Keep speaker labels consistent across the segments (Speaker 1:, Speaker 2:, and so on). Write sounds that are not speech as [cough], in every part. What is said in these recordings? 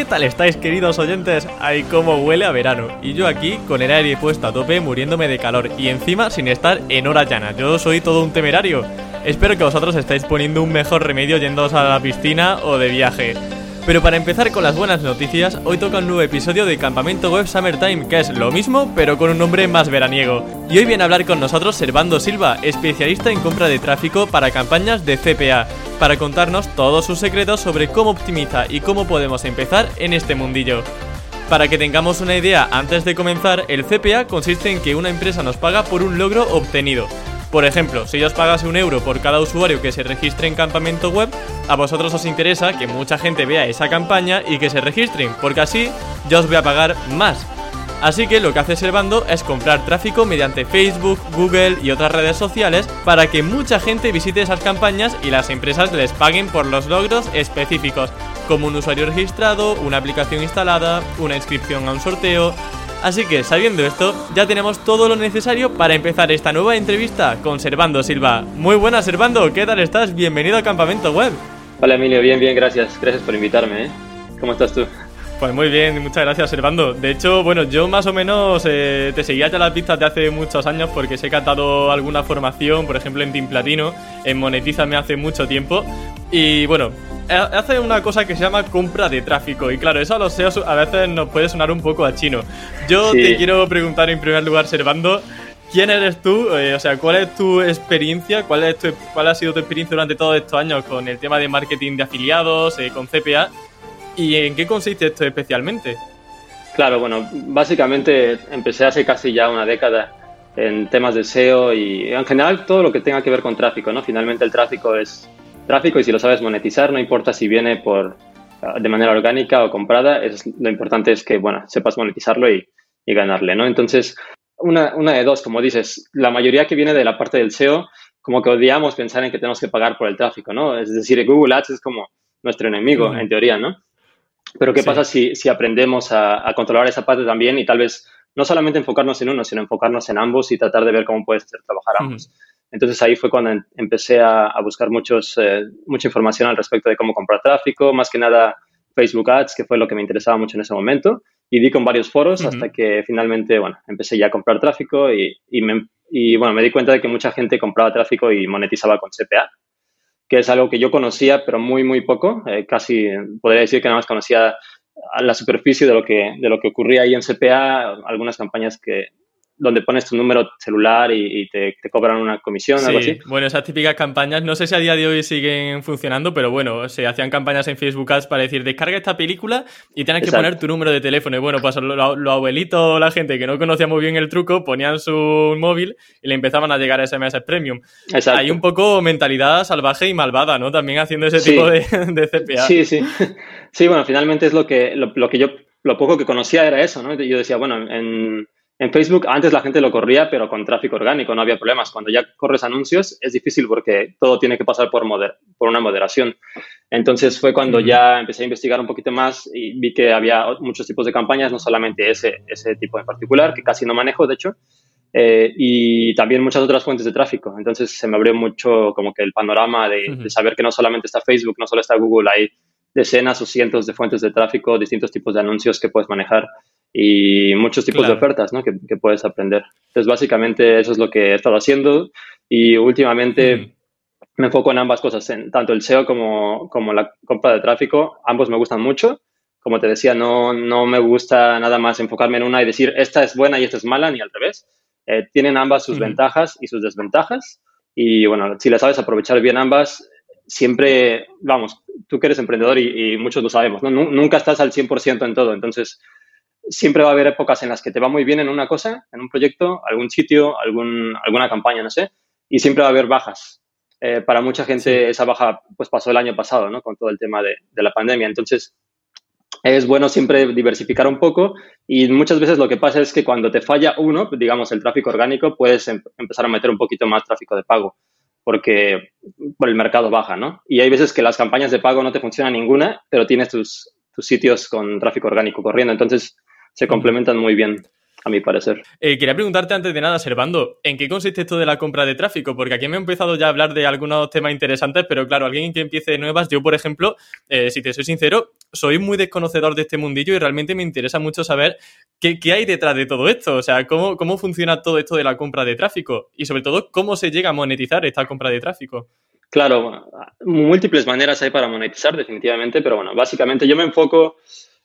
Speaker 1: ¿Qué tal estáis queridos oyentes? Ay, cómo huele a verano. Y yo aquí con el aire puesto a tope muriéndome de calor y encima sin estar en hora llana. Yo soy todo un temerario. Espero que vosotros estáis poniendo un mejor remedio yéndoos a la piscina o de viaje. Pero para empezar con las buenas noticias, hoy toca un nuevo episodio de Campamento Web Summertime, que es lo mismo, pero con un nombre más veraniego. Y hoy viene a hablar con nosotros Servando Silva, especialista en compra de tráfico para campañas de CPA, para contarnos todos sus secretos sobre cómo optimiza y cómo podemos empezar en este mundillo. Para que tengamos una idea antes de comenzar, el CPA consiste en que una empresa nos paga por un logro obtenido. Por ejemplo, si yo os pagase un euro por cada usuario que se registre en campamento web, a vosotros os interesa que mucha gente vea esa campaña y que se registren, porque así yo os voy a pagar más. Así que lo que hace Servando es comprar tráfico mediante Facebook, Google y otras redes sociales para que mucha gente visite esas campañas y las empresas les paguen por los logros específicos, como un usuario registrado, una aplicación instalada, una inscripción a un sorteo, Así que sabiendo esto, ya tenemos todo lo necesario para empezar esta nueva entrevista con Servando Silva. Muy buenas Servando, ¿qué tal estás? Bienvenido a Campamento Web.
Speaker 2: Hola Emilio, bien, bien, gracias. Gracias por invitarme. ¿eh? ¿Cómo estás tú?
Speaker 1: Pues muy bien, muchas gracias, Servando. De hecho, bueno, yo más o menos eh, te seguía ya las pistas de hace muchos años porque sé que has dado alguna formación, por ejemplo en Team Platino, en Monetízame hace mucho tiempo. Y bueno, hace una cosa que se llama compra de tráfico. Y claro, eso a los SEOs a veces nos puede sonar un poco a chino. Yo te quiero preguntar en primer lugar, Servando, ¿quién eres tú? Eh, o sea, ¿cuál es tu experiencia? ¿Cuál, es ¿Cuál ha sido tu experiencia durante todos estos años con el tema de marketing de afiliados, eh, con CPA? ¿Y en qué consiste esto especialmente?
Speaker 2: Claro, bueno, básicamente empecé hace casi ya una década en temas de SEO y en general todo lo que tenga que ver con tráfico, ¿no? Finalmente el tráfico es tráfico y si lo sabes monetizar, no importa si viene por de manera orgánica o comprada, es, lo importante es que, bueno, sepas monetizarlo y, y ganarle, ¿no? Entonces, una, una, de dos, como dices, la mayoría que viene de la parte del SEO, como que odiamos pensar en que tenemos que pagar por el tráfico, ¿no? Es decir, Google Ads es como nuestro enemigo, en teoría, ¿no? Pero ¿qué pasa si, si aprendemos a, a, controlar esa parte también y tal vez no solamente enfocarnos en uno, sino enfocarnos en ambos y tratar de ver cómo puedes trabajar ambos? Entonces ahí fue cuando em, empecé a, buscar muchos, eh, mucha información al respecto de cómo comprar tráfico, más que nada Facebook Ads, que fue lo que me interesaba mucho en ese momento. Y di con varios foros hasta que finalmente, bueno, empecé ya a comprar tráfico y, y, me, y, bueno, me di cuenta de que mucha gente compraba tráfico y monetizaba con CPA, que es algo que yo conocía, pero muy, muy poco. Eh, casi podría decir que nada más conocía la superficie de lo que, de lo que ocurría ahí en CPA, algunas campañas que, donde pones tu número celular y, te, cobran una comisión,
Speaker 1: sí.
Speaker 2: algo así.
Speaker 1: Bueno, esas típicas campañas, no sé si a día de hoy siguen funcionando, pero bueno, se hacían campañas en Facebook Ads para decir, descarga esta película y tienes que poner tu número de teléfono. Y bueno, pues los lo abuelitos, la gente que no conocía muy bien el truco, ponían su móvil y le empezaban a llegar SMS Premium. Exacto. Hay un poco mentalidad salvaje y malvada, ¿no? También haciendo ese tipo de, de, CPA.
Speaker 2: Sí, sí. Sí, bueno, finalmente es lo que, lo, lo que yo, lo poco que conocía era eso, ¿no? Yo decía, bueno, en en Facebook antes la gente lo corría, pero con tráfico orgánico, no había problemas. Cuando ya corres anuncios es difícil porque todo tiene que pasar por, moder por una moderación. Entonces fue cuando ya empecé a investigar un poquito más y vi que había muchos tipos de campañas, no solamente ese, ese tipo en particular, que casi no manejo, de hecho, eh, y también muchas otras fuentes de tráfico. Entonces se me abrió mucho como que el panorama de, de saber que no solamente está Facebook, no solo está Google, hay decenas o cientos de fuentes de tráfico, distintos tipos de anuncios que puedes manejar y muchos tipos de ofertas ¿no? que, que, puedes aprender. Entonces, básicamente eso es lo que he estado haciendo y últimamente me enfoco en ambas cosas, en tanto el SEO como, como la compra de tráfico. Ambos me gustan mucho. Como te decía, no, no me gusta nada más enfocarme en una y decir esta es buena y esta es mala, ni al revés. Eh, tienen ambas sus ventajas y sus desventajas. Y bueno, si las sabes aprovechar bien ambas, siempre, vamos, tú que eres emprendedor y, y muchos lo sabemos, ¿no? Nunca estás al 100% en todo. Entonces, siempre va a haber épocas en las que te va muy bien en una cosa, en un proyecto, algún sitio, algún, alguna campaña, no sé, y siempre va a haber bajas. Eh, para mucha gente esa baja pues pasó el año pasado, ¿no? Con todo el tema de, de la pandemia. Entonces, es bueno siempre diversificar un poco y muchas veces lo que pasa es que cuando te falla uno, digamos el tráfico orgánico, puedes em, empezar a meter un poquito más tráfico de pago porque por el mercado baja, ¿no? Y hay veces que las campañas de pago no te funciona ninguna, pero tienes tus, tus sitios con tráfico orgánico corriendo, entonces se complementan muy bien a mi parecer.
Speaker 1: Eh, quería preguntarte antes de nada, Servando, ¿en qué consiste esto de la compra de tráfico? Porque aquí me he empezado ya a hablar de algunos temas interesantes, pero claro, alguien que empiece de nuevas, yo por ejemplo, eh, si te soy sincero, soy muy desconocedor de este mundillo y realmente me interesa mucho saber qué, hay detrás de todo esto, o sea, cómo, cómo funciona todo esto de la compra de tráfico y sobre todo cómo se llega a monetizar esta compra de tráfico.
Speaker 2: Claro, múltiples maneras hay para monetizar definitivamente, pero bueno, básicamente yo me enfoco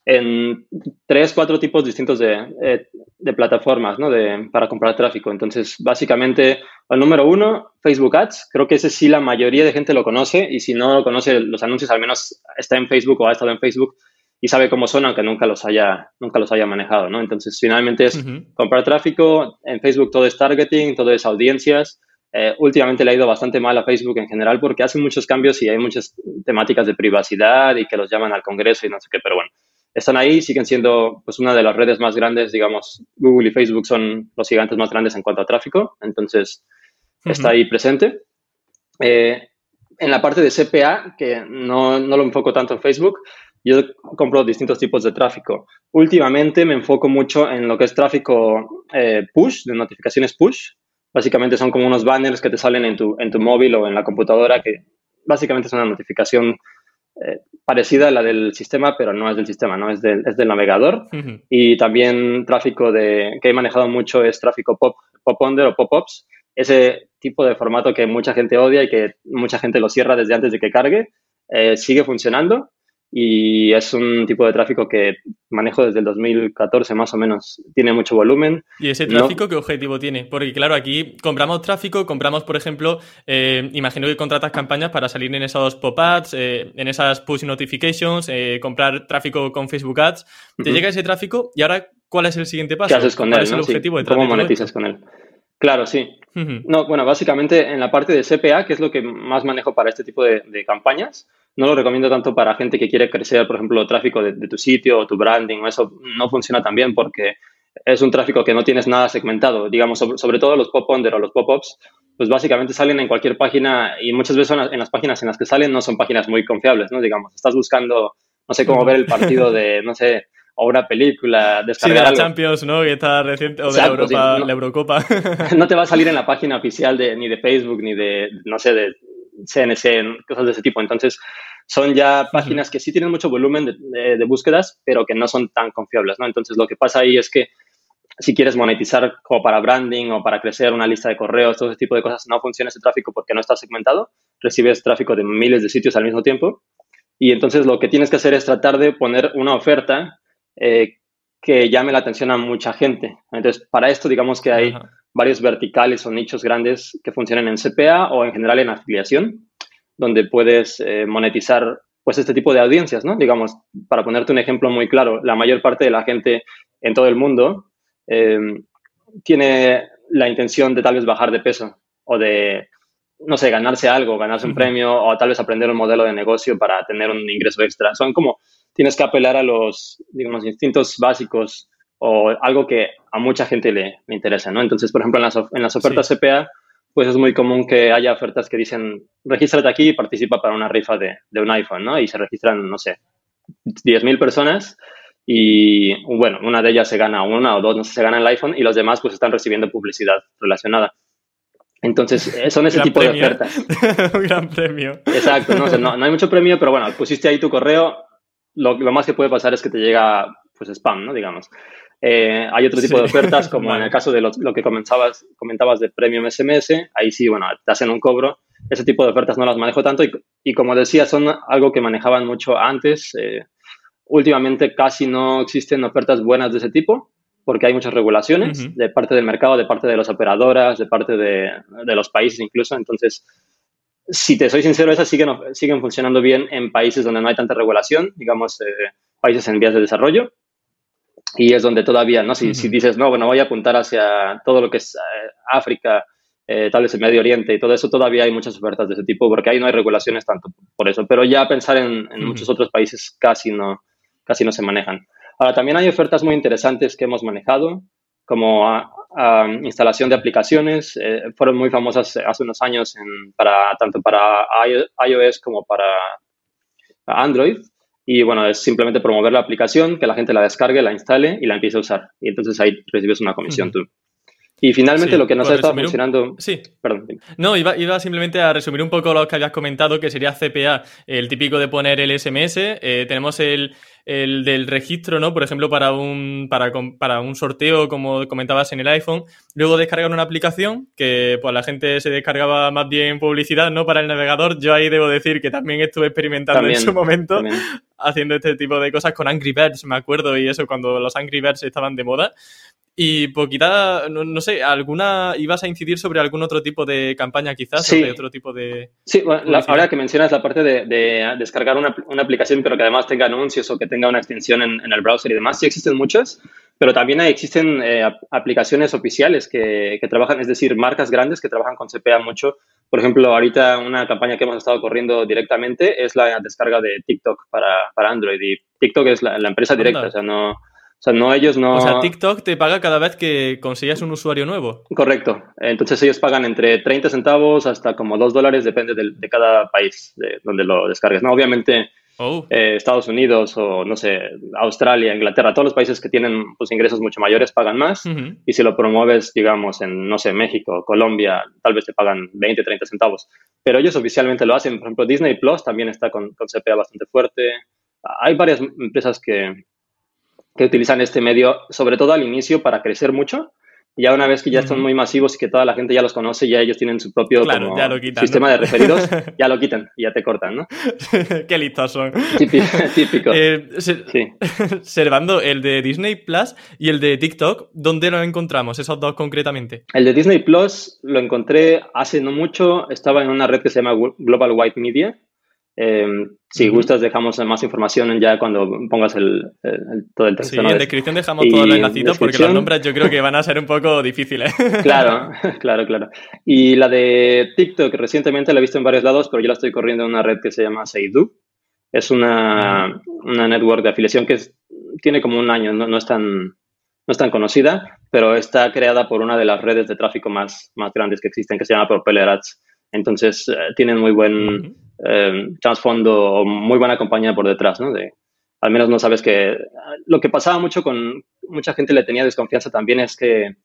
Speaker 2: en tres, cuatro tipos distintos de, eh, de plataformas ¿no? de, para comprar tráfico. Entonces, básicamente, el número uno, Facebook Ads. Creo que ese sí la mayoría de gente lo conoce y si no lo conoce los anuncios, al menos está en Facebook o ha estado en Facebook y sabe cómo son, aunque nunca los haya, nunca los haya manejado. ¿no? Entonces, finalmente es comprar tráfico. En Facebook todo es targeting, todo es audiencias. Eh, últimamente le ha ido bastante mal a Facebook en general porque hace muchos cambios y hay muchas temáticas de privacidad y que los llaman al Congreso y no sé qué, pero bueno están ahí, siguen siendo pues una de las redes más grandes, digamos, Google y Facebook son los gigantes más grandes en cuanto a tráfico, entonces está ahí presente. Eh, en la parte de CPA, que no, no, lo enfoco tanto en Facebook, yo compro distintos tipos de tráfico. Últimamente me enfoco mucho en lo que es tráfico eh, push, de notificaciones push. Básicamente son como unos banners que te salen en tu, en tu móvil o en la computadora, que básicamente es una notificación eh, parecida a la del sistema, pero no es del sistema, ¿no? Es del, es del navegador. Y también tráfico de, que he manejado mucho es tráfico pop, pop under o pop-ups. Ese tipo de formato que mucha gente odia y que mucha gente lo cierra desde antes de que cargue, eh, sigue funcionando y es un tipo de tráfico que manejo desde el 2014 más o menos. Tiene mucho volumen.
Speaker 1: ¿Y ese tráfico qué objetivo tiene? Porque claro, aquí compramos tráfico, compramos, por ejemplo, eh, imagino que contratas campañas para salir en esos pop-ups, eh, en esas push notifications, eh, comprar tráfico con Facebook Ads. Te llega ese tráfico y ahora, ¿cuál es el siguiente paso?
Speaker 2: ¿Qué haces con
Speaker 1: ¿Cuál
Speaker 2: él?
Speaker 1: es el objetivo
Speaker 2: ¿Cómo monetizas con él? Claro, sí. No, bueno, básicamente en la parte de CPA, que es lo que más manejo para este tipo de, campañas, no lo recomiendo tanto para gente que quiere crecer, por ejemplo, tráfico de, tu sitio o tu branding, o eso no funciona tan bien porque es un tráfico que no tienes nada segmentado. Digamos, sobre, todo los pop-under o los pop-ups, pues básicamente salen en cualquier página y muchas veces en las páginas en las que salen no son páginas muy confiables, ¿no? Digamos, estás buscando, no sé cómo ver el partido de, no sé, o una película, descargar
Speaker 1: sí, de la Champions, ¿no? Que está reciente, o de la, Europa, la Eurocopa. [laughs] [laughs]
Speaker 2: no te va a salir en la página oficial de, ni de Facebook, ni de, no sé, de CNC, cosas de ese tipo. Entonces, son ya páginas que sí tienen mucho volumen de, de, búsquedas, pero que no son tan confiables, ¿no? Entonces, lo que pasa ahí es que si quieres monetizar como para branding o para crecer una lista de correos, todo ese tipo de cosas, no funciona ese tráfico porque no está segmentado. Recibes tráfico de miles de sitios al mismo tiempo. Y entonces lo que tienes que hacer es tratar de poner una oferta eh, que llame la atención a mucha gente. Entonces, para esto, digamos que hay varios verticales o nichos grandes que funcionan en CPA o en general en afiliación, donde puedes eh, monetizar pues este tipo de audiencias, ¿no? Digamos, para ponerte un ejemplo muy claro, la mayor parte de la gente en todo el mundo eh, tiene la intención de tal vez bajar de peso o de, no sé, ganarse algo, ganarse un premio o tal vez aprender un modelo de negocio para tener un ingreso extra. Son como tienes que apelar a los, digamos, instintos básicos o algo que a mucha gente le, interesa, ¿no? Entonces, por ejemplo, en las, en las ofertas CPA, pues es muy común que haya ofertas que dicen, regístrate aquí y participa para una rifa de, de un iPhone, ¿no? Y se registran, no sé, 10.000 personas y, bueno, una de ellas se gana una o dos, no sé, se gana el iPhone y los demás pues están recibiendo publicidad relacionada. Entonces, eh, son ese tipo de ¿eh? ofertas. [laughs]
Speaker 1: un gran premio.
Speaker 2: Exacto, no, no, no, hay mucho premio, pero bueno, pusiste ahí tu correo, lo, más que puede pasar es que te llega pues spam, ¿no? Digamos. Eh, hay otro tipo de ofertas, [laughs] como en el caso de lo, que comentabas, comentabas de Premium SMS, ahí sí, bueno, te hacen un cobro. Ese tipo de ofertas no las manejo tanto y, como decía, son algo que manejaban mucho antes. Eh, últimamente casi no existen ofertas buenas de ese tipo porque hay muchas regulaciones de parte del mercado, de parte de las operadoras, de parte de, de los países incluso. Entonces, si te soy sincero, esas siguen, siguen funcionando bien en países donde no hay tanta regulación, digamos, eh, países en vías de desarrollo. y es donde todavía, ¿no? Si, si dices, no, bueno, voy a apuntar hacia todo lo que es eh, África, eh, tal vez el Medio Oriente y todo eso, todavía hay muchas ofertas de ese tipo porque ahí no hay regulaciones tanto por eso. Pero ya pensar en, muchos otros países casi no, casi no se manejan. Ahora, también hay ofertas muy interesantes que hemos manejado, como instalación de aplicaciones. Eh, fueron muy famosas hace unos años para, tanto para iOS como para Android. Y bueno, es simplemente promover la aplicación, que la gente la descargue, la instale y la empiece a usar. Y entonces ahí recibes una comisión tú. Y finalmente lo que nos ha estado funcionando...
Speaker 1: Sí. Perdón. No, iba, iba, simplemente a resumir un poco lo que habías comentado, que sería CPA, el típico de poner el SMS. Eh, tenemos el, el, del registro, ¿no? Por ejemplo, para un, para, para, un sorteo, como comentabas en el iPhone. Luego descargar una aplicación, que pues la gente se descargaba más bien publicidad, ¿no? Para el navegador. Yo ahí debo decir que también estuve experimentando en su momento, haciendo este tipo de cosas con Angry Birds, me acuerdo, y eso cuando los Angry Birds estaban de moda. Y poquita, no, sé, ¿alguna ibas a incidir sobre algún otro tipo de campaña quizás?
Speaker 2: Sí.
Speaker 1: Sobre otro tipo de...
Speaker 2: Sí, bueno, ahora que mencionas la parte de, descargar una, aplicación pero que además tenga anuncios o que tenga una extensión en, el browser y demás, sí existen muchas, pero también existen eh, aplicaciones oficiales que, trabajan, es decir, marcas grandes que trabajan con CPA mucho. Por ejemplo, ahorita una campaña que hemos estado corriendo directamente es la descarga de TikTok para, Android y TikTok es la, empresa directa, o sea, no o sea, no ellos no...
Speaker 1: O sea, TikTok te paga cada vez que consigues un usuario nuevo.
Speaker 2: Correcto. Entonces ellos pagan entre 30 centavos hasta como 2 dólares, depende de, cada país de donde lo descargues. No, obviamente oh. eh, Estados Unidos o, no sé, Australia, Inglaterra, todos los países que tienen pues, ingresos mucho mayores pagan más. Y si lo promueves, digamos, en, no sé, México, Colombia, tal vez te pagan 20, 30 centavos. Pero ellos oficialmente lo hacen. Por ejemplo, Disney Plus también está con, con CPA bastante fuerte. Hay varias empresas que, que utilizan este medio, sobre todo al inicio, para crecer mucho. Ya una vez que ya están muy masivos y que toda la gente ya los conoce, ya ellos tienen su propio sistema de referidos, [laughs] ya lo quitan y ya te cortan, ¿no? [laughs]
Speaker 1: Qué listos son.
Speaker 2: Típico. [laughs]
Speaker 1: Eh, Servando, el de Disney Plus y el de TikTok, ¿dónde lo encontramos, esos dos concretamente?
Speaker 2: El de Disney Plus lo encontré hace no mucho, estaba en una red que se llama Global White Media, eh, si gustas, dejamos más información ya cuando pongas el, todo el texto.
Speaker 1: Sí, en descripción dejamos todos los enlacitos porque los nombres yo creo que van a ser un poco difíciles. [laughs]
Speaker 2: Claro, [laughs] claro, claro. Y la de TikTok, recientemente la he visto en varios lados, pero yo la estoy corriendo en una red que se llama Seidu. Es una, una network de afiliación que tiene como un año, no, es tan, no es tan conocida, pero está creada por una de las redes de tráfico más, más grandes que existen, que se llama Propeller Ads. Entonces, eh, tienen muy buen eh, trasfondo o muy buena compañía por detrás, ¿no? De, al menos no sabes que... Lo que pasaba mucho con... Mucha gente le tenía desconfianza también es que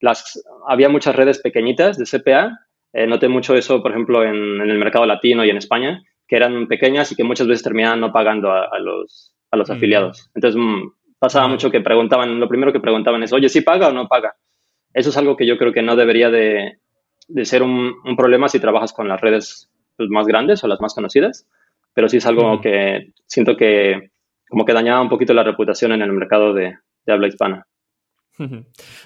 Speaker 2: las, había muchas redes pequeñitas de CPA. Eh, noté mucho eso, por ejemplo, en, el mercado latino y en España, que eran pequeñas y que muchas veces terminaban no pagando a, los, a los afiliados. Entonces, mm, pasaba mucho que preguntaban, lo primero que preguntaban es, oye, ¿sí paga o no paga? Eso es algo que yo creo que no debería de, de ser un, un, problema si trabajas con las redes más grandes o las más conocidas, pero sí es algo que siento que como que dañaba un poquito la reputación en el mercado de, habla hispana.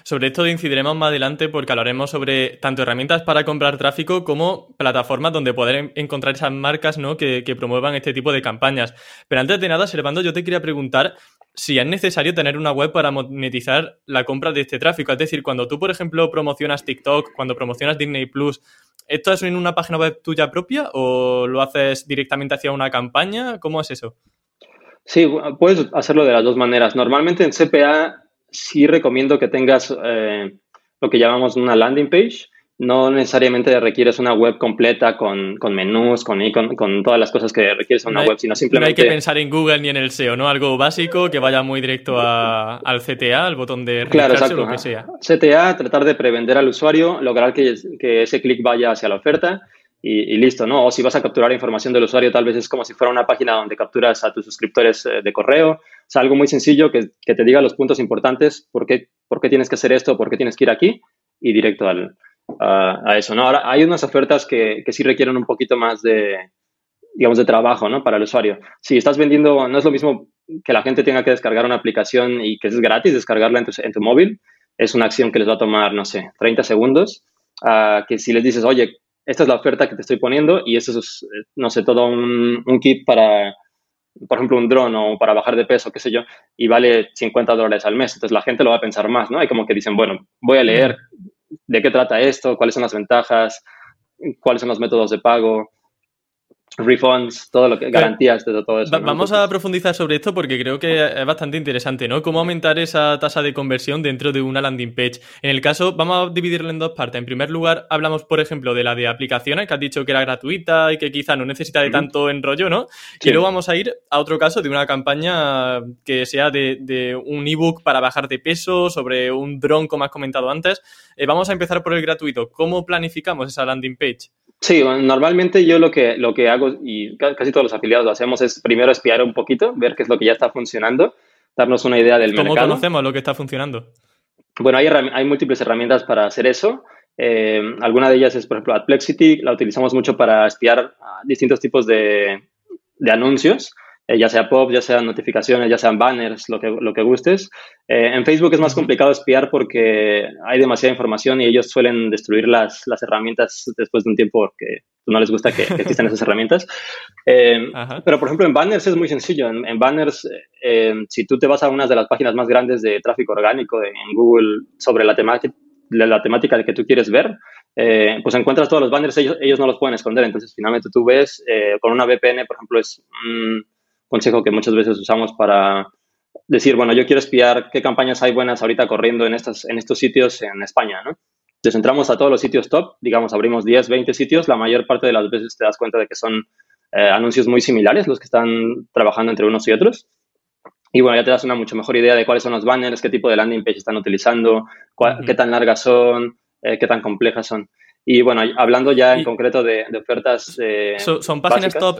Speaker 1: Sobre esto incidiremos más adelante porque hablaremos sobre tanto herramientas para comprar tráfico como plataformas donde poder encontrar esas marcas ¿no? que, que, promuevan este tipo de campañas. Pero antes de nada, Servando, yo te quería preguntar si es necesario tener una web para monetizar la compra de este tráfico. Es decir, cuando tú, por ejemplo, promocionas TikTok, cuando promocionas Disney Plus, ¿Esto es en una página web tuya propia o lo haces directamente hacia una campaña? ¿Cómo es eso?
Speaker 2: Sí, puedes hacerlo de las dos maneras. Normalmente en CPA sí recomiendo que tengas eh, lo que llamamos una landing page, no necesariamente requieres una web completa con, menús, con, con todas las cosas que requieres una web, sino simplemente...
Speaker 1: No hay que pensar en Google ni en el SEO, ¿no? Algo básico que vaya muy directo al CTA, al botón de
Speaker 2: claro, exacto, lo que sea. CTA, tratar de prevender al usuario, lograr que, ese clic vaya hacia la oferta y, listo, ¿no? O si vas a capturar información del usuario, tal vez es como si fuera una página donde capturas a tus suscriptores eh, de correo. O sea, algo muy sencillo que, te diga los puntos importantes, por qué, por qué tienes que hacer esto, por qué tienes que ir aquí y directo al, a, eso, ¿no? Ahora, hay unas ofertas que, que sí requieren un poquito más de, digamos, de trabajo, ¿no? Para el usuario. Si estás vendiendo, no es lo mismo que la gente tenga que descargar una aplicación y que es gratis descargarla en tu, en tu móvil. Es una acción que les va a tomar, no sé, 30 segundos. que si les dices, oye, esta es la oferta que te estoy poniendo y eso es, no sé, todo un, un kit para, por ejemplo, un dron o para bajar de peso, qué sé yo, y vale 50 dólares al mes. Entonces la gente lo va a pensar más, ¿no? Hay como que dicen, bueno, voy a leer de qué trata esto, cuáles son las ventajas, cuáles son los métodos de pago, refunds, todo lo que garantías de todo eso.
Speaker 1: Vamos a profundizar sobre esto porque creo que es bastante interesante, ¿no? Cómo aumentar esa tasa de conversión dentro de una landing page. En el caso, vamos a dividirlo en dos partes. En primer lugar, hablamos, por ejemplo, de la de aplicaciones, que has dicho que era gratuita y que quizá no necesita de tanto enrollo, ¿no? Y luego vamos a ir a otro caso de una campaña que sea de, un ebook para bajar de peso, sobre un dron, como has comentado antes. Eh, vamos a empezar por el gratuito. ¿Cómo planificamos esa landing page?
Speaker 2: Sí, normalmente yo lo que, lo que hago, y casi todos los afiliados lo hacemos, es primero espiar un poquito, ver qué es lo que ya está funcionando, darnos una idea del mercado.
Speaker 1: ¿Cómo conocemos lo que está funcionando?
Speaker 2: Bueno, hay, hay múltiples herramientas para hacer eso. Eh, alguna de ellas es, por ejemplo, Adplexity, la utilizamos mucho para espiar distintos tipos de, de anuncios. Eh, ya sea pop, ya sean notificaciones, ya sean banners, lo que, lo que gustes. Eh, en Facebook es más complicado espiar porque hay demasiada información y ellos suelen destruir las, las herramientas después de un tiempo porque no les gusta que, existan esas herramientas. [laughs] Eh, pero, por ejemplo, en banners es muy sencillo. En, banners, si tú te vas a una de las páginas más grandes de tráfico orgánico en Google sobre la temática, la temática que tú quieres ver, pues encuentras todos los banners, ellos, ellos no los pueden esconder. Entonces, finalmente tú ves, con una VPN, por ejemplo, es consejo que muchas veces usamos para decir, bueno, yo quiero espiar qué campañas hay buenas ahorita corriendo en, estas, en estos sitios en España, ¿no? Entonces entramos a todos los sitios top, digamos, abrimos 10, 20 sitios, la mayor parte de las veces te das cuenta de que son eh, anuncios muy similares los que están trabajando entre unos y otros. Y bueno, ya te das una mucho mejor idea de cuáles son los banners, qué tipo de landing page están utilizando, qué tan largas son, eh, qué tan complejas son. Y bueno, hablando ya en concreto de, ofertas.
Speaker 1: Eh, ¿Son páginas top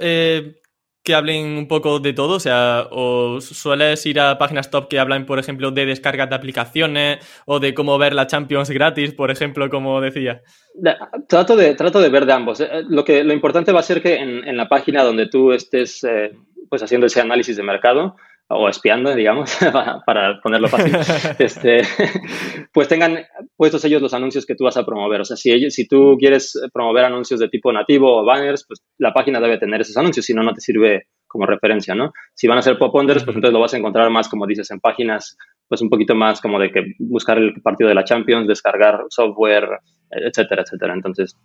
Speaker 1: que hablen un poco de todo? O sea, ¿o sueles ir a páginas top que hablan, por ejemplo, de descargas de aplicaciones o de cómo ver la Champions gratis, por ejemplo, como decía?
Speaker 2: Trato de, trato de ver de ambos. Eh, lo, que, lo importante va a ser que en, la página donde tú estés eh, pues haciendo ese análisis de mercado, o espiando, digamos, [laughs] para, ponerlo fácil, [laughs] este, [laughs] pues tengan puestos ellos los anuncios que tú vas a promover. O sea, si, ellos, si tú quieres promover anuncios de tipo nativo o banners, pues la página debe tener esos anuncios, si no, no te sirve como referencia, ¿no? Si van a ser pop-unders, pues entonces lo vas a encontrar más, como dices, en páginas, pues un poquito más como de que buscar el partido de la Champions, descargar software, etcétera, etcétera. Entonces,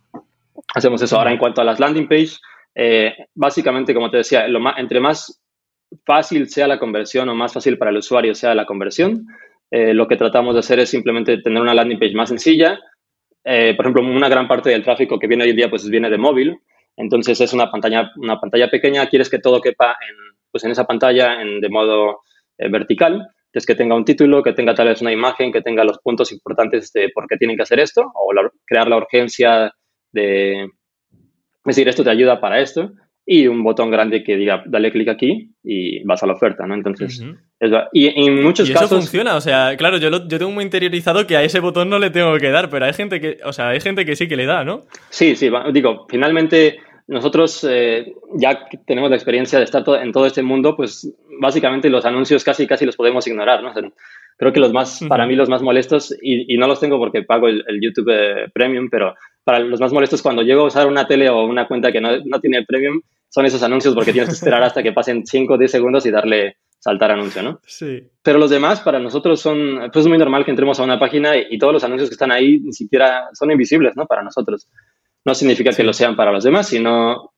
Speaker 2: hacemos eso. Ahora, en cuanto a las landing page, eh, básicamente, como te decía, lo más, entre más fácil sea la conversión o más fácil para el usuario sea la conversión, eh, lo que tratamos de hacer es simplemente tener una landing page más sencilla. Eh, por ejemplo, una gran parte del tráfico que viene hoy en día pues viene de móvil, entonces es una pantalla, una pantalla pequeña, quieres que todo quepa en, pues en esa pantalla en, de modo eh, vertical, es que tenga un título, que tenga tal vez una imagen, que tenga los puntos importantes de por qué tienen que hacer esto, o crear la urgencia de, decir, esto te ayuda para esto, y un botón grande que diga dale clic aquí y vas a la oferta, ¿no? Entonces, y en muchos
Speaker 1: ¿Y
Speaker 2: eso
Speaker 1: funciona, o sea, claro, yo, yo tengo muy interiorizado que a ese botón no le tengo que dar, pero hay gente que, o sea, hay gente que sí que le da, ¿no?
Speaker 2: Sí, sí, digo, finalmente nosotros eh, ya tenemos la experiencia de estar en todo este mundo, pues básicamente los anuncios casi casi los podemos ignorar, ¿no? creo que los más, para mí los más molestos, y, no los tengo porque pago el, YouTube eh, Premium, pero para los más molestos cuando llego a usar una tele o una cuenta que no, no tiene Premium, son esos anuncios porque tienes que esperar hasta que pasen 5 o 10 segundos y darle saltar anuncio, ¿no?
Speaker 1: Sí.
Speaker 2: Pero los demás, para nosotros son, pues es muy normal que entremos a una página y, todos los anuncios que están ahí ni siquiera son invisibles, ¿no? Para nosotros. No significa que lo sean para los demás, sino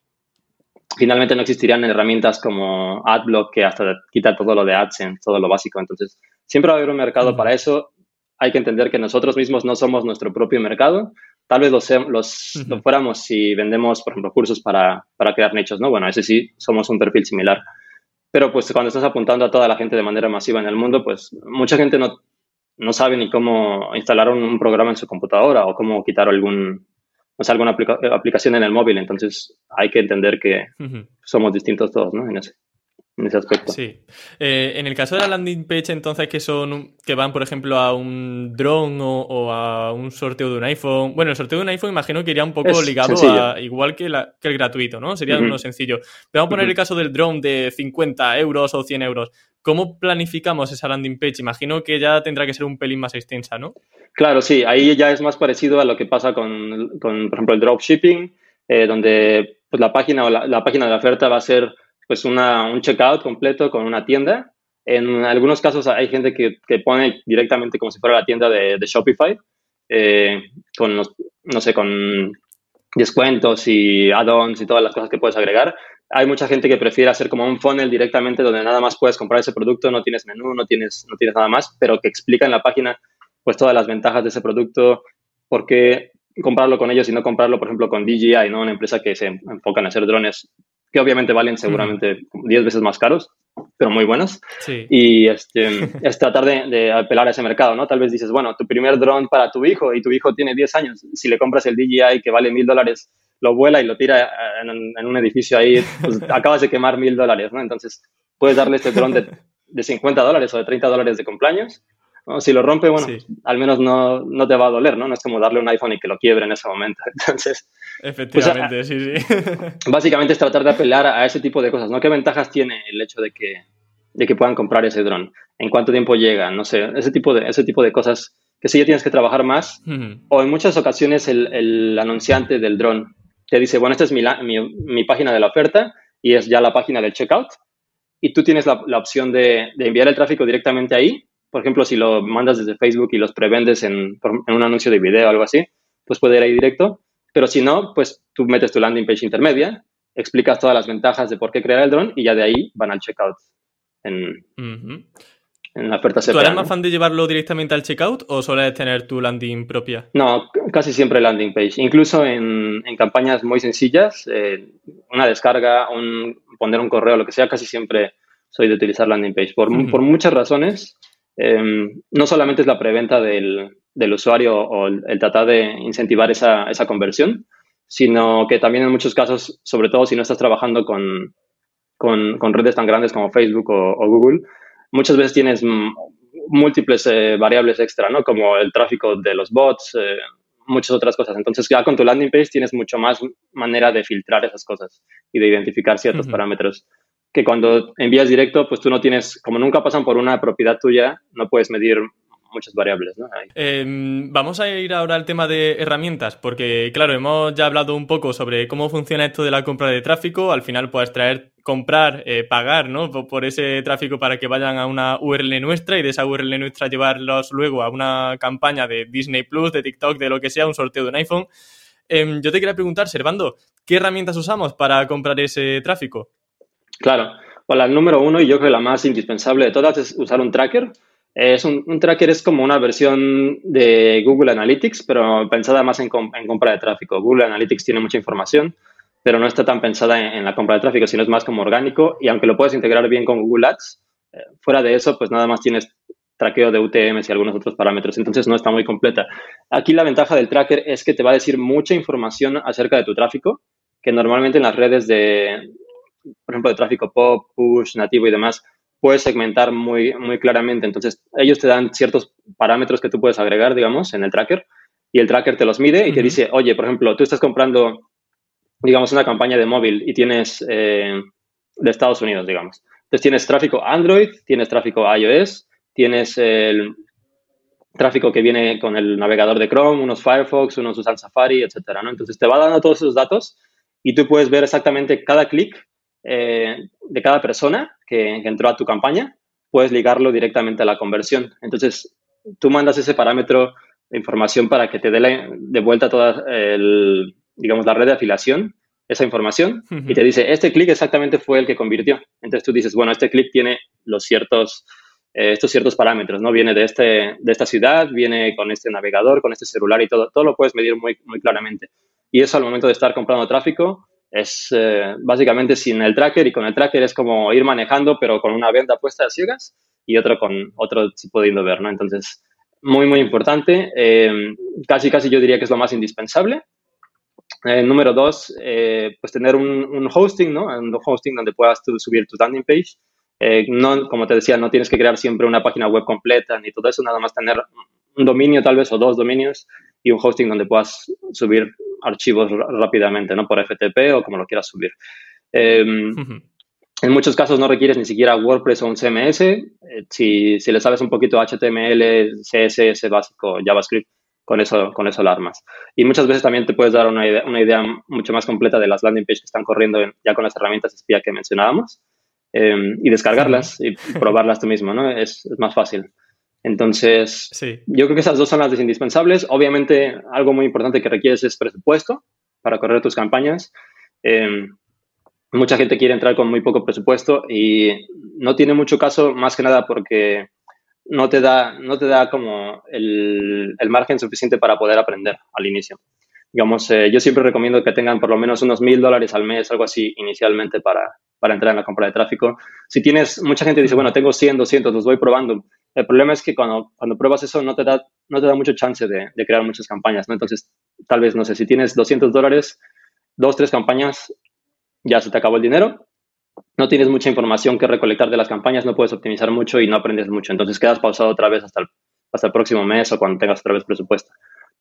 Speaker 2: finalmente no existirían herramientas como AdBlock que hasta quita todo lo de AdSense, todo lo básico. Entonces, siempre va a haber un mercado para eso. Hay que entender que nosotros mismos no somos nuestro propio mercado. Tal vez los, los, lo fuéramos si vendemos, por ejemplo, cursos para, para crear nichos, ¿no? Bueno, ese sí somos un perfil similar. Pero pues cuando estás apuntando a toda la gente de manera masiva en el mundo, pues mucha gente no, no sabe ni cómo instalar un, programa en su computadora o cómo quitar algún, o sea, alguna aplicación en el móvil. Entonces hay que entender que somos distintos todos, ¿no? En ese en ese aspecto.
Speaker 1: Sí. Eh, en el caso de la landing page, entonces, que son que van, por ejemplo, a un drone o, a un sorteo de un iPhone. Bueno, el sorteo de un iPhone imagino que iría un poco ligado a igual que, la, que, el gratuito, ¿no? Sería uno sencillo. Pero vamos a poner el caso del drone de 50 euros o 100 euros. ¿Cómo planificamos esa landing page? Imagino que ya tendrá que ser un pelín más extensa, ¿no?
Speaker 2: Claro, sí. Ahí ya es más parecido a lo que pasa con, con por ejemplo, el dropshipping, eh, donde pues, la página o la página de la oferta va a ser pues una, un checkout completo con una tienda. En algunos casos hay gente que, que pone directamente como si fuera la tienda de, de Shopify, eh, con, no sé, con descuentos y add-ons y todas las cosas que puedes agregar. Hay mucha gente que prefiere hacer como un funnel directamente donde nada más puedes comprar ese producto, no tienes menú, no tienes, no tienes nada más, pero que explica en la página pues todas las ventajas de ese producto, por qué comprarlo con ellos y no comprarlo, por ejemplo, con DJI, ¿no? Una empresa que se enfoca en hacer drones que obviamente valen seguramente 10 veces más caros, pero muy buenos. Y este, es tratar de, apelar a ese mercado, ¿no? Tal vez dices, bueno, tu primer dron para tu hijo y tu hijo tiene 10 años, si le compras el DJI que vale mil dólares, lo vuela y lo tira en, un edificio ahí, pues [laughs] acabas de quemar mil dólares, ¿no? Entonces, puedes darle este dron de, de 50 dólares o de 30 dólares de cumpleaños si lo rompe, bueno, al menos no, no, te va a doler, ¿no? No es como darle un iPhone y que lo quiebre en ese momento. [laughs] Entonces,
Speaker 1: efectivamente, pues, sí,
Speaker 2: sí. [laughs] Básicamente es tratar de apelar a ese tipo de cosas, ¿no? ¿Qué ventajas tiene el hecho de que, de que puedan comprar ese dron? ¿En cuánto tiempo llega? No sé, ese tipo de, ese tipo de cosas que sí ya tienes que trabajar más. O en muchas ocasiones el, el anunciante del dron te dice, bueno, esta es mi, mi, mi, página de la oferta y es ya la página del checkout. Y tú tienes la, la opción de, de enviar el tráfico directamente ahí por ejemplo, si lo mandas desde Facebook y los prevendes en, en un anuncio de video o algo así, pues puede ir ahí directo. Pero si no, pues tú metes tu landing page intermedia, explicas todas las ventajas de por qué crear el dron y ya de ahí van al checkout en, en la oferta
Speaker 1: ¿Tú eres más fan de llevarlo directamente al checkout o sueles tener tu landing propia?
Speaker 2: No, casi siempre landing page. Incluso en, en campañas muy sencillas, eh, una descarga, un, poner un correo, lo que sea, casi siempre soy de utilizar landing page. Por, por muchas razones. Em, no solamente es la preventa del, del usuario o el, tratar de incentivar esa, esa, conversión, sino que también en muchos casos, sobre todo si no estás trabajando con, con, con redes tan grandes como Facebook o, Google, muchas veces tienes múltiples eh, variables extra, ¿no? Como el tráfico de los bots, eh, muchas otras cosas. Entonces, ya con tu landing page tienes mucho más manera de filtrar esas cosas y de identificar ciertos parámetros que cuando envías directo, pues tú no tienes, como nunca pasan por una propiedad tuya, no puedes medir muchas variables. ¿no?
Speaker 1: Em, vamos a ir ahora al tema de herramientas, porque claro, hemos ya hablado un poco sobre cómo funciona esto de la compra de tráfico. Al final puedes traer, comprar, eh, pagar ¿no? por, ese tráfico para que vayan a una URL nuestra y de esa URL nuestra llevarlos luego a una campaña de Disney Plus, de TikTok, de lo que sea, un sorteo de un iPhone. Em, yo te quería preguntar, Servando, ¿qué herramientas usamos para comprar ese tráfico?
Speaker 2: Claro. Bueno, el número uno y yo creo que la más indispensable de todas es usar un tracker. Es un, tracker es como una versión de Google Analytics, pero pensada más en, compra de tráfico. Google Analytics tiene mucha información, pero no está tan pensada en, la compra de tráfico, sino es más como orgánico. Y aunque lo puedes integrar bien con Google Ads, eh, fuera de eso, pues nada más tienes traqueo de UTMs y algunos otros parámetros. Entonces no está muy completa. Aquí la ventaja del tracker es que te va a decir mucha información acerca de tu tráfico, que normalmente en las redes de, por ejemplo, de tráfico pop, push, nativo y demás, puedes segmentar muy, muy claramente. Entonces, ellos te dan ciertos parámetros que tú puedes agregar, digamos, en el tracker, y el tracker te los mide y te dice, oye, por ejemplo, tú estás comprando, digamos, una campaña de móvil y tienes eh, de Estados Unidos, digamos. Entonces, tienes tráfico Android, tienes tráfico iOS, tienes el tráfico que viene con el navegador de Chrome, unos Firefox, unos usan Safari, etcétera, ¿no? Entonces, te va dando todos esos datos y tú puedes ver exactamente cada clic eh, de cada persona que, entró a tu campaña, puedes ligarlo directamente a la conversión. Entonces, tú mandas ese parámetro de información para que te dé de vuelta toda el, digamos, la red de afiliación, esa información, y te dice, este clic exactamente fue el que convirtió. Entonces tú dices, bueno, este clic tiene los ciertos, eh, estos ciertos parámetros, ¿no? Viene de, este, de esta ciudad, viene con este navegador, con este celular y todo, todo lo puedes medir muy, muy claramente. Y eso al momento de estar comprando tráfico, es eh, básicamente sin el tracker y con el tracker es como ir manejando pero con una venda puesta a ciegas y otro con otro tipo de ¿no? Entonces, muy, muy importante. Eh, casi, casi yo diría que es lo más indispensable. Eh, número dos, pues tener un, hosting, ¿no? Un hosting donde puedas subir tu landing page. no, como te decía, no tienes que crear siempre una página web completa ni todo eso, nada más tener un dominio tal vez o dos dominios y un hosting donde puedas subir archivos rápidamente, ¿no? Por FTP o como lo quieras subir. Em, en muchos casos no requieres ni siquiera WordPress o un CMS. Eh, si, si, le sabes un poquito HTML, CSS básico, JavaScript, con eso, con eso la armas. Y muchas veces también te puedes dar una idea, una idea mucho más completa de las landing pages que están corriendo ya con las herramientas espía que mencionábamos em, y descargarlas y probarlas tú mismo, ¿no? Es, es más fácil. Entonces, yo creo que esas dos son las indispensables. Obviamente, algo muy importante que requieres es presupuesto para correr tus campañas. Em, mucha gente quiere entrar con muy poco presupuesto y no tiene mucho caso, más que nada porque no te da, no te da como el, margen suficiente para poder aprender al inicio. Digamos, eh, yo siempre recomiendo que tengan por lo menos unos mil dólares al mes, algo así, inicialmente para, para entrar en la compra de tráfico. Si tienes, mucha gente dice, bueno, tengo 100, 200, los voy probando. El problema es que cuando, cuando pruebas eso no te da, no te da mucho chance de, de crear muchas campañas, ¿no? Entonces, tal vez, no sé, si tienes 200 dólares, dos, tres campañas, ya se te acabó el dinero no tienes mucha información que recolectar de las campañas, no puedes optimizar mucho y no aprendes mucho. Entonces quedas pausado otra vez hasta el, hasta el próximo mes o cuando tengas otra vez presupuesto.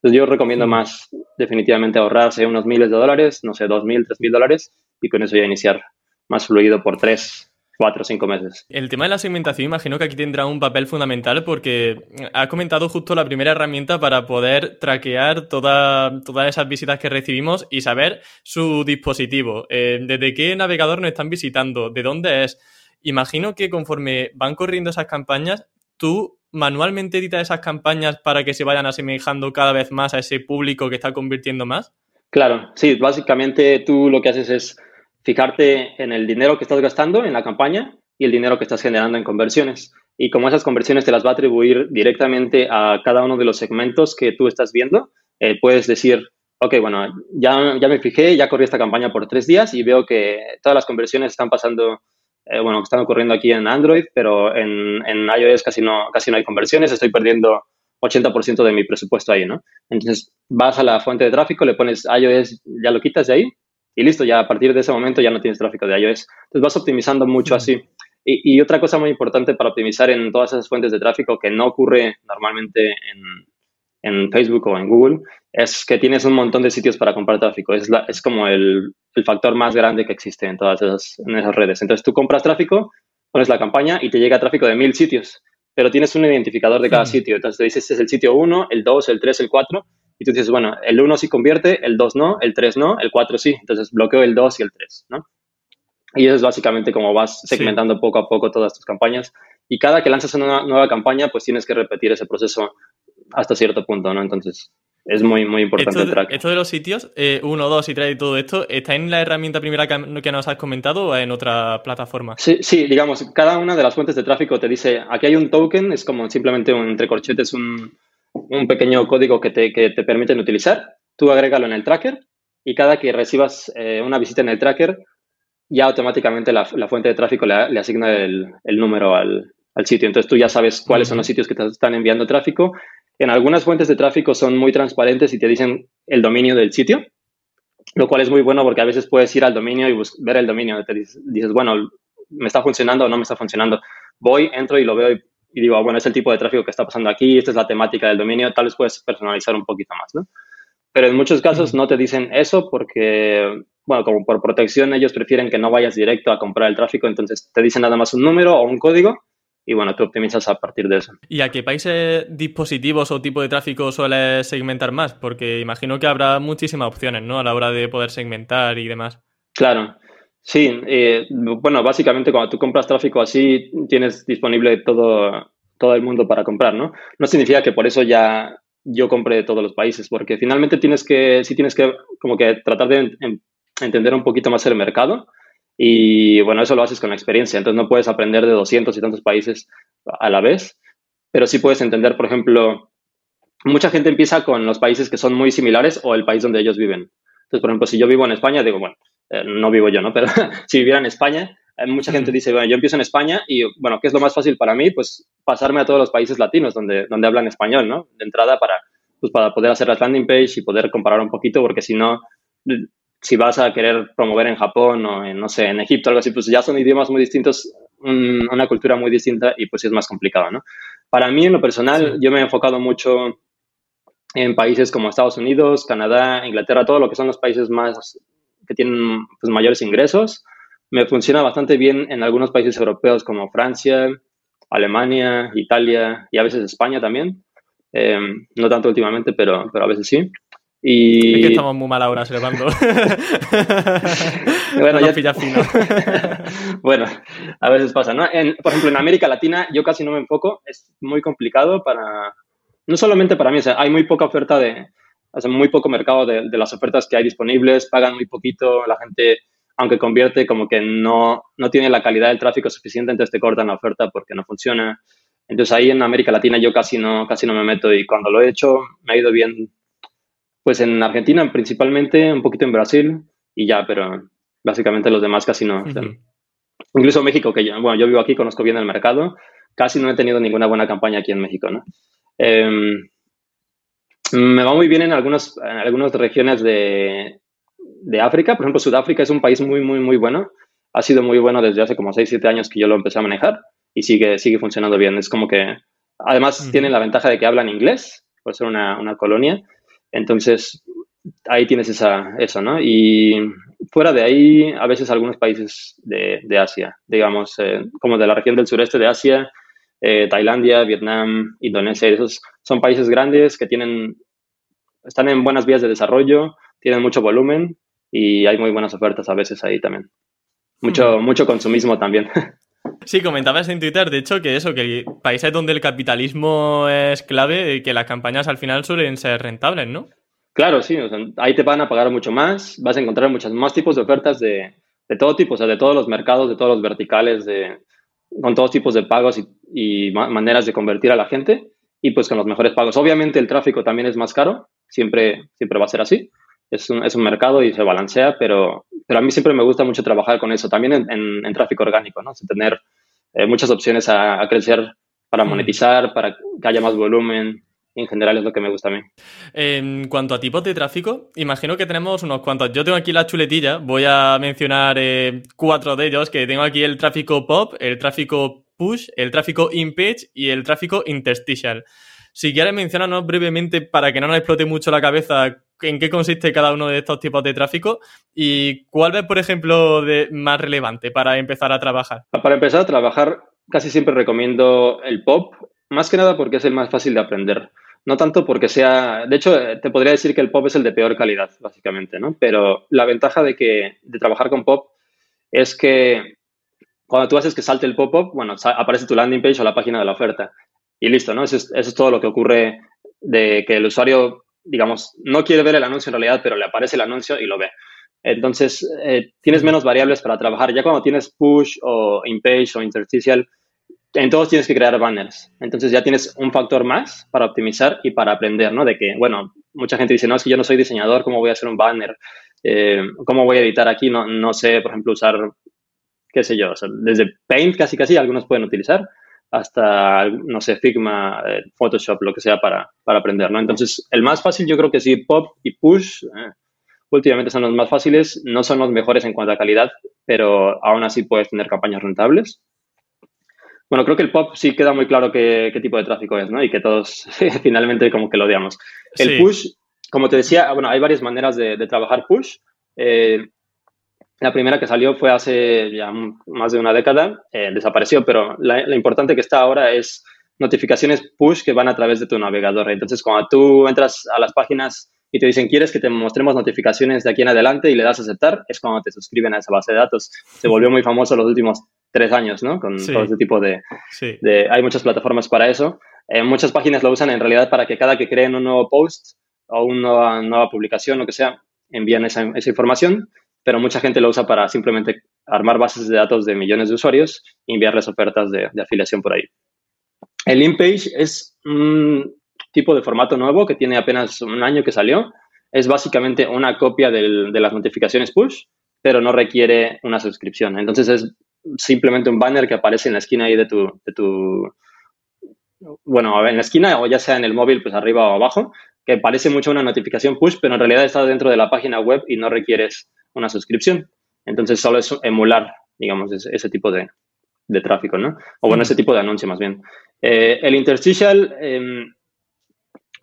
Speaker 2: Entonces yo recomiendo más definitivamente ahorrarse unos miles de dólares, no sé, dos mil, tres mil dólares y con eso ya iniciar más fluido por tres, cuatro o cinco meses.
Speaker 1: El tema de la segmentación imagino que aquí tendrá un papel fundamental porque ha comentado justo la primera herramienta para poder traquear todas esas visitas que recibimos y saber su dispositivo, eh, desde qué navegador nos están visitando, de dónde es. Imagino que conforme van corriendo esas campañas, tú manualmente editas esas campañas para que se vayan asemejando cada vez más a ese público que está convirtiendo más.
Speaker 2: Claro, sí, básicamente tú lo que haces es fijarte en el dinero que estás gastando en la campaña y el dinero que estás generando en conversiones. Y como esas conversiones te las va a atribuir directamente a cada uno de los segmentos que tú estás viendo, eh, puedes decir, ok, bueno, ya, ya me fijé, ya corrí esta campaña por tres días y veo que todas las conversiones están pasando, eh, bueno, están ocurriendo aquí en Android, pero en, en, iOS casi no, casi no hay conversiones, estoy perdiendo 80% de mi presupuesto ahí, ¿no? Entonces vas a la fuente de tráfico, le pones iOS, ya lo quitas de ahí y listo, ya a partir de ese momento ya no tienes tráfico de iOS. Entonces vas optimizando mucho así. Y, otra cosa muy importante para optimizar en todas esas fuentes de tráfico que no ocurre normalmente en, Facebook o en Google es que tienes un montón de sitios para comprar tráfico. Es, es como el, factor más grande que existe en todas esas, en esas redes. Entonces tú compras tráfico, pones la campaña y te llega tráfico de mil sitios, pero tienes un identificador de cada sitio. Entonces te dices, este es el sitio 1, el 2, el 3, el 4 y tú dices, bueno, el 1 sí convierte, el 2 no, el 3 no, el 4 sí. Entonces bloqueo el 2 y el 3, ¿no? Y eso es básicamente como vas segmentando poco a poco todas tus campañas. Y cada que lanzas una nueva campaña, pues tienes que repetir ese proceso hasta cierto punto, ¿no? Entonces, es muy, muy importante
Speaker 1: esto,
Speaker 2: el track.
Speaker 1: Esto de los sitios, 1, eh, 2 y 3 y todo esto, ¿está en la herramienta primera que, que, nos has comentado o en otra plataforma?
Speaker 2: Sí, sí, digamos, cada una de las fuentes de tráfico te dice, aquí hay un token, es como simplemente un, entre corchetes un, un pequeño código que te, que te permiten utilizar. Tú agrégalo en el tracker y cada que recibas eh, una visita en el tracker, ya automáticamente la, la fuente de tráfico le, le asigna el, el número al, al, sitio. Entonces tú ya sabes cuáles son los sitios que te están enviando tráfico. En algunas fuentes de tráfico son muy transparentes y te dicen el dominio del sitio, lo cual es muy bueno porque a veces puedes ir al dominio y ver el dominio. Te dices, dices, bueno, ¿me está funcionando o no me está funcionando? Voy, entro y lo veo y y digo, ah, bueno, es el tipo de tráfico que está pasando aquí, esta es la temática del dominio, tal vez puedes personalizar un poquito más, ¿no? Pero en muchos casos no te dicen eso porque, bueno, como por protección ellos prefieren que no vayas directo a comprar el tráfico, entonces te dicen nada más un número o un código y bueno, tú optimizas a partir de eso.
Speaker 1: ¿Y a qué países, dispositivos o tipo de tráfico sueles segmentar más? Porque imagino que habrá muchísimas opciones, ¿no? A la hora de poder segmentar y demás.
Speaker 2: Claro. Sí, eh, bueno, básicamente cuando tú compras tráfico así, tienes disponible todo, todo el mundo para comprar, ¿no? No significa que por eso ya yo compre de todos los países, porque finalmente tienes que, sí tienes que como que tratar de entender un poquito más el mercado y bueno, eso lo haces con experiencia, entonces no puedes aprender de 200 y tantos países a la vez, pero sí puedes entender, por ejemplo, mucha gente empieza con los países que son muy similares o el país donde ellos viven. Entonces, por ejemplo, si yo vivo en España, digo, bueno, eh, no vivo yo, ¿no? [laughs] Pero si viviera en España, eh, mucha gente dice, bueno, yo empiezo en España y, bueno, ¿qué es lo más fácil para mí? Pues pasarme a todos los países latinos donde, donde hablan español, ¿no? De entrada para, pues, para poder hacer la landing page y poder comparar un poquito, porque si no, si vas a querer promover en Japón o en, no sé, en Egipto, algo así, pues ya son idiomas muy distintos, una cultura muy distinta y pues es más complicado, ¿no? Para mí, en lo personal, yo me he enfocado mucho en países como Estados Unidos, Canadá, Inglaterra, todo lo que son los países más que tienen pues, mayores ingresos. Me funciona bastante bien en algunos países europeos como Francia, Alemania, Italia y a veces España también. Em, no tanto últimamente, pero, pero a veces sí. Y...
Speaker 1: Es que estamos muy mal ahora, Servando. [laughs] bueno, ya... fino. [laughs]
Speaker 2: bueno, a veces pasa, ¿no? por ejemplo, en América Latina yo casi no me enfoco. Es muy complicado para... No solamente para mí, o sea, hay muy poca oferta de... O sea, muy poco mercado de, de las ofertas que hay disponibles, pagan muy poquito, la gente aunque convierte como que no, no tiene la calidad del tráfico suficiente, entonces te cortan la oferta porque no funciona. Entonces ahí en América Latina yo casi no, casi no me meto y cuando lo he hecho me ha ido bien, pues en Argentina principalmente, un poquito en Brasil y ya, pero básicamente los demás casi no. incluso México, que bueno, yo vivo aquí, conozco bien el mercado, casi no he tenido ninguna buena campaña aquí en México, ¿no? Em, me va muy bien en, algunos, en algunas regiones de, de África. Por ejemplo, Sudáfrica es un país muy, muy, muy bueno. Ha sido muy bueno desde hace como 6, 7 años que yo lo empecé a manejar y sigue, sigue funcionando bien. Es como que, además, tienen la ventaja de que hablan inglés, por ser una, una colonia. Entonces, ahí tienes esa, eso, ¿no? Y fuera de ahí, a veces algunos países de, de Asia, digamos, eh, como de la región del sureste de Asia, eh, Tailandia, Vietnam, Indonesia, esos son países grandes que tienen, están en buenas vías de desarrollo, tienen mucho volumen y hay muy buenas ofertas a veces ahí también. Mucho, mucho consumismo también. [laughs]
Speaker 1: Sí, comentabas en Twitter, de hecho, que eso, que países donde el capitalismo es clave que las campañas al final suelen ser rentables, ¿no?
Speaker 2: Claro, sí, ahí te van a pagar mucho más, vas a encontrar muchos más tipos de ofertas de, de todo tipo, o sea, de todos los mercados, de todos los verticales, de, con todos tipos de pagos y, y maneras de convertir a la gente y pues con los mejores pagos. Obviamente el tráfico también es más caro, siempre, siempre va a ser así, es un, es un, mercado y se balancea, pero, pero a mí siempre me gusta mucho trabajar con eso, también en, en, tráfico orgánico, ¿no? tener eh, muchas opciones a, a, crecer para monetizar, para que haya más volumen. En general es lo que me gusta a mí.
Speaker 1: En cuanto a tipos de tráfico, imagino que tenemos unos cuantos. Yo tengo aquí la chuletilla, voy a mencionar eh, cuatro de ellos, que tengo aquí el tráfico pop, el tráfico push, el tráfico in-page y el tráfico interstitial. Si quieres mencionarnos brevemente para que no nos explote mucho la cabeza en qué consiste cada uno de estos tipos de tráfico y cuál es, por ejemplo, de más relevante para empezar a trabajar.
Speaker 2: Para empezar a trabajar, casi siempre recomiendo el pop, más que nada porque es el más fácil de aprender. No tanto porque sea, de hecho, te podría decir que el pop es el de peor calidad, básicamente, ¿no? Pero la ventaja de que de trabajar con pop es que cuando tú haces que salte el pop-up, bueno, aparece tu landing page o la página de la oferta y listo, ¿no? Es, eso es todo lo que ocurre de que el usuario digamos, no quiere ver el anuncio en realidad, pero le aparece el anuncio y lo ve. Entonces, eh, tienes menos variables para trabajar. Ya cuando tienes push o in-page o interstitial, en todos tienes que crear banners. Entonces ya tienes un factor más para optimizar y para aprender, ¿no? De que, bueno, mucha gente dice, no, es que yo no soy diseñador, ¿cómo voy a hacer un banner? Eh, ¿Cómo voy a editar aquí? No, no sé, por ejemplo, usar, qué sé yo, desde Paint casi casi algunos pueden utilizar hasta, no sé, Figma, eh, Photoshop, lo que sea para, para, aprender, ¿no? Entonces, el más fácil yo creo que sí, Pop y Push, eh, últimamente son los más fáciles, no son los mejores en cuanto a calidad, pero aún así puedes tener campañas rentables. Bueno, creo que el Pop sí queda muy claro qué, qué tipo de tráfico es, ¿no? Y que todos [laughs] finalmente como que lo odiamos. El Push, como te decía, bueno, hay varias maneras de, de trabajar Push. Eh, la primera que salió fue hace ya más de una década, eh, desapareció, pero la, importante que está ahora es notificaciones push que van a través de tu navegador. Entonces, cuando tú entras a las páginas y te dicen, ¿quieres que te mostremos notificaciones de aquí en adelante? Y le das a aceptar, es cuando te suscriben a esa base de datos. Se volvió muy famoso los últimos tres años, ¿no? Con todo este tipo de, de, Hay muchas plataformas para eso. Eh, muchas páginas lo usan en realidad para que cada que creen un nuevo post o una nueva publicación, lo que sea, envían esa, esa información pero mucha gente lo usa para simplemente armar bases de datos de millones de usuarios y enviarles ofertas de, afiliación por ahí. El InPage es un tipo de formato nuevo que tiene apenas un año que salió. Es básicamente una copia de las notificaciones push, pero no requiere una suscripción. Entonces es simplemente un banner que aparece en la esquina ahí de tu, de tu bueno, en la esquina o ya sea en el móvil, pues arriba o abajo, que parece mucho una notificación push, pero en realidad está dentro de la página web y no requieres una suscripción. Entonces solo es emular, digamos, ese, tipo de, tráfico, ¿no? O bueno, ese tipo de anuncio más bien. Eh, el interstitial, em,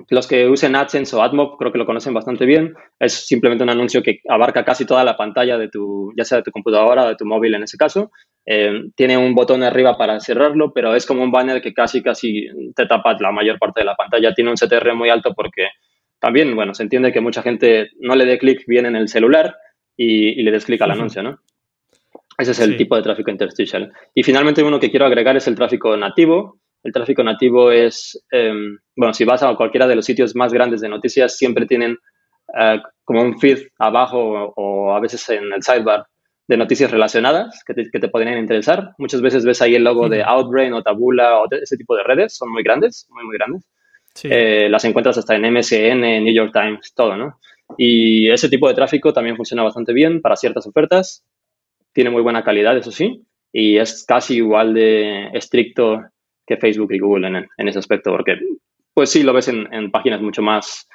Speaker 2: los que usen AdSense o AdMob creo que lo conocen bastante bien. Es simplemente un anuncio que abarca casi toda la pantalla de tu, ya sea de tu computadora o de tu móvil en ese caso. Eh, tiene un botón arriba para cerrarlo, pero es como un banner que casi, casi te tapa la mayor parte de la pantalla. Tiene un CTR muy alto porque también, bueno, se entiende que mucha gente no le dé clic bien en el celular y, le des clic al anuncio, ¿no? Ese es el tipo de tráfico interstitial. Y finalmente uno que quiero agregar es el tráfico nativo. El tráfico nativo es, em, bueno, si vas a cualquiera de los sitios más grandes de noticias, siempre tienen eh, como un feed abajo o, a veces en el sidebar de noticias relacionadas que te, que te podrían interesar. Muchas veces ves ahí el logo de Outbrain o Tabula o ese tipo de redes, son muy grandes, muy, muy grandes. Eh, las encuentras hasta en MSN, New York Times, todo, ¿no? Y ese tipo de tráfico también funciona bastante bien para ciertas ofertas. Tiene muy buena calidad, eso sí, y es casi igual de estricto que Facebook y Google en, en ese aspecto, porque pues sí lo ves en, en páginas mucho más,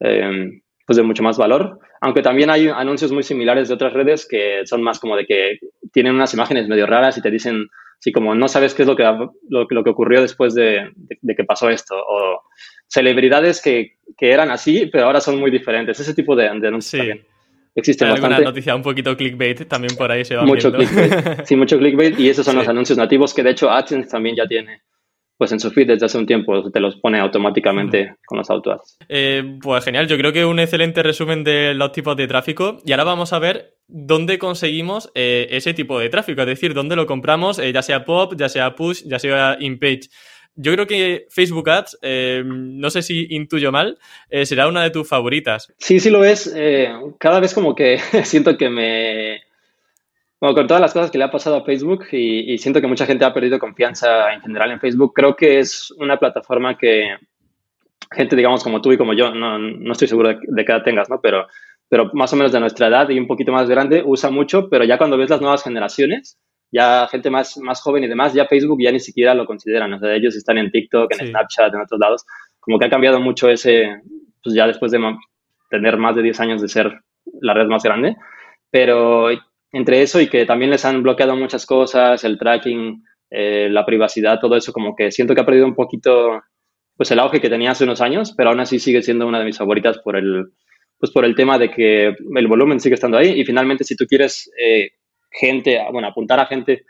Speaker 2: eh, pues de mucho más valor, aunque también hay anuncios muy similares de otras redes que son más como de que tienen unas imágenes medio raras y te dicen, sí, como no sabes qué es lo que, lo, lo que ocurrió después de, de, que pasó esto, o celebridades que, que, eran así, pero ahora son muy diferentes, ese tipo de, de anuncios sí. también. Existen
Speaker 1: Hay alguna noticia un poquito clickbait también por ahí se va
Speaker 2: Mucho
Speaker 1: viendo.
Speaker 2: clickbait, [laughs] sí, mucho clickbait y esos son sí. los anuncios nativos que de hecho AdSense también ya tiene pues en su feed desde hace un tiempo te los pone automáticamente con los autos.
Speaker 1: Eh, pues genial, yo creo que un excelente resumen de los tipos de tráfico y ahora vamos a ver dónde conseguimos eh, ese tipo de tráfico, es decir, dónde lo compramos, eh, ya sea pop, ya sea push, ya sea in-page. Yo creo que Facebook Ads, eh, no sé si intuyo mal, eh, será una de tus favoritas.
Speaker 2: Sí, sí lo es. Eh, cada vez como que [laughs] siento que me, bueno, con todas las cosas que le ha pasado a Facebook y, siento que mucha gente ha perdido confianza en general en Facebook, creo que es una plataforma que gente, digamos, como tú y como yo, no, estoy seguro de, de qué edad tengas, ¿no? Pero, pero más o menos de nuestra edad y un poquito más grande, usa mucho, pero ya cuando ves las nuevas generaciones, ya gente más, más joven y demás, ya Facebook ya ni siquiera lo consideran. O sea, ellos están en TikTok, en sí. Snapchat, en otros lados. Como que ha cambiado mucho ese, pues ya después de tener más de 10 años de ser la red más grande. Pero entre eso y que también les han bloqueado muchas cosas, el tracking, eh, la privacidad, todo eso, como que siento que ha perdido un poquito pues el auge que tenía hace unos años, pero aún así sigue siendo una de mis favoritas por el, pues por el tema de que el volumen sigue estando ahí y finalmente si tú quieres eh, gente, bueno, apuntar a gente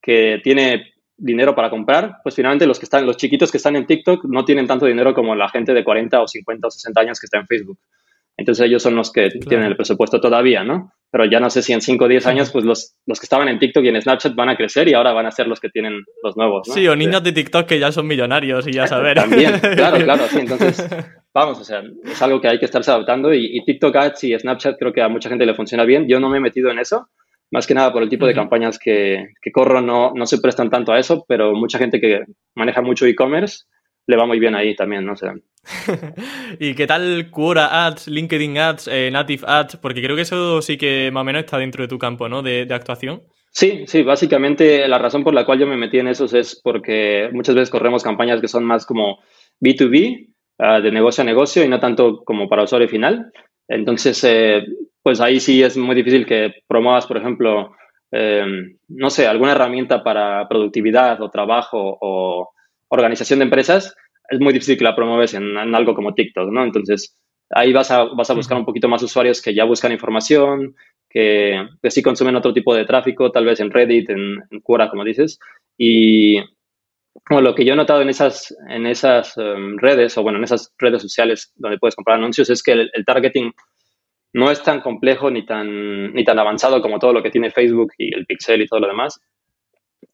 Speaker 2: que tiene dinero para comprar, pues finalmente los que están, los chiquitos que están en TikTok no tienen tanto dinero como la gente de 40 o 50 o 60 años que está en Facebook. Entonces ellos son los que claro. tienen el presupuesto todavía, ¿no? Pero ya no sé si en 5 o 10 años, pues los, los que estaban en TikTok y en Snapchat van a crecer y ahora van a ser los que tienen los nuevos, ¿no?
Speaker 1: Sí, o niños de TikTok que ya son millonarios y ya [laughs] saber.
Speaker 2: También, claro, claro, sí. Entonces, [laughs] vamos, o sea, es algo que hay que estarse adaptando y, y TikTok Ads y Snapchat creo que a mucha gente le funciona bien. Yo no me he metido en eso, más que nada por el tipo de campañas que, que corro no, no se prestan tanto a eso, pero mucha gente que maneja mucho e-commerce le va muy bien ahí también, no sé. [laughs]
Speaker 1: ¿Y qué tal Quora Ads, LinkedIn Ads, eh, Native Ads? Porque creo que eso sí que más o menos está dentro de tu campo, ¿no? De, de, actuación.
Speaker 2: Sí, sí, básicamente la razón por la cual yo me metí en esos es porque muchas veces corremos campañas que son más como B2B, uh, de negocio a negocio, y no tanto como para usuario final. Entonces, eh, pues ahí sí es muy difícil que promuevas, por ejemplo, eh, no sé, alguna herramienta para productividad o trabajo o organización de empresas, es muy difícil que la promueves en, en algo como TikTok, ¿no? Entonces, ahí vas a, vas a buscar un poquito más usuarios que ya buscan información, que, que sí consumen otro tipo de tráfico, tal vez en Reddit, en, en Quora, como dices. Y bueno, lo que yo he notado en esas, en esas um, redes, o bueno, en esas redes sociales donde puedes comprar anuncios, es que el, el, targeting no es tan complejo ni tan, ni tan avanzado como todo lo que tiene Facebook y el pixel y todo lo demás.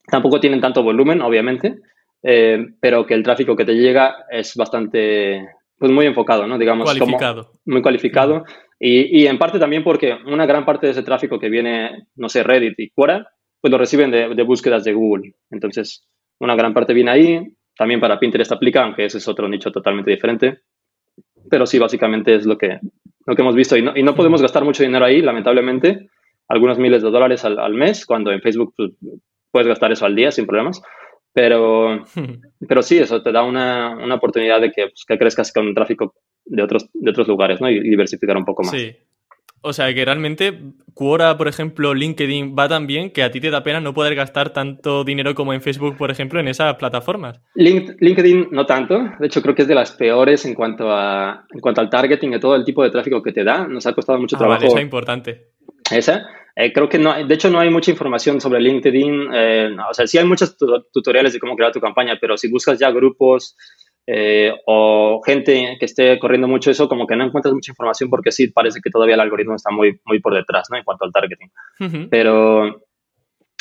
Speaker 2: Tampoco tienen tanto volumen, obviamente, eh, pero que el tráfico que te llega es bastante, pues muy enfocado, ¿no? Digamos,
Speaker 1: cualificado.
Speaker 2: Como muy cualificado. Y, y, en parte también porque una gran parte de ese tráfico que viene, no sé, Reddit y Quora, pues lo reciben de, de búsquedas de Google. Entonces, una gran parte viene ahí. También para Pinterest aplica, aunque ese es otro nicho totalmente diferente. Pero sí, básicamente es lo que, lo que hemos visto. Y no, y no podemos gastar mucho dinero ahí, lamentablemente. Algunos miles de dólares al, al mes, cuando en Facebook pues, puedes gastar eso al día sin problemas. Pero, [laughs] pero sí, eso te da una, una oportunidad de que, pues, que crezcas con tráfico de otros, de otros lugares, ¿no? Y, y, diversificar un poco más.
Speaker 1: Sí. O sea que realmente Quora, por ejemplo, LinkedIn va tan bien que a ti te da pena no poder gastar tanto dinero como en Facebook, por ejemplo, en esas plataformas.
Speaker 2: LinkedIn no tanto. De hecho, creo que es de las peores en cuanto a en cuanto al targeting y todo el tipo de tráfico que te da. Nos ha costado mucho ah, trabajo.
Speaker 1: Vale, eso es importante.
Speaker 2: Esa. Eh, creo que no, de hecho no hay mucha información sobre LinkedIn. Eh, o sea, sí hay muchos tutoriales de cómo crear tu campaña, pero si buscas ya grupos eh, o gente que esté corriendo mucho eso, como que no encuentras mucha información porque sí parece que todavía el algoritmo está muy, muy por detrás, ¿no? En cuanto al targeting. Pero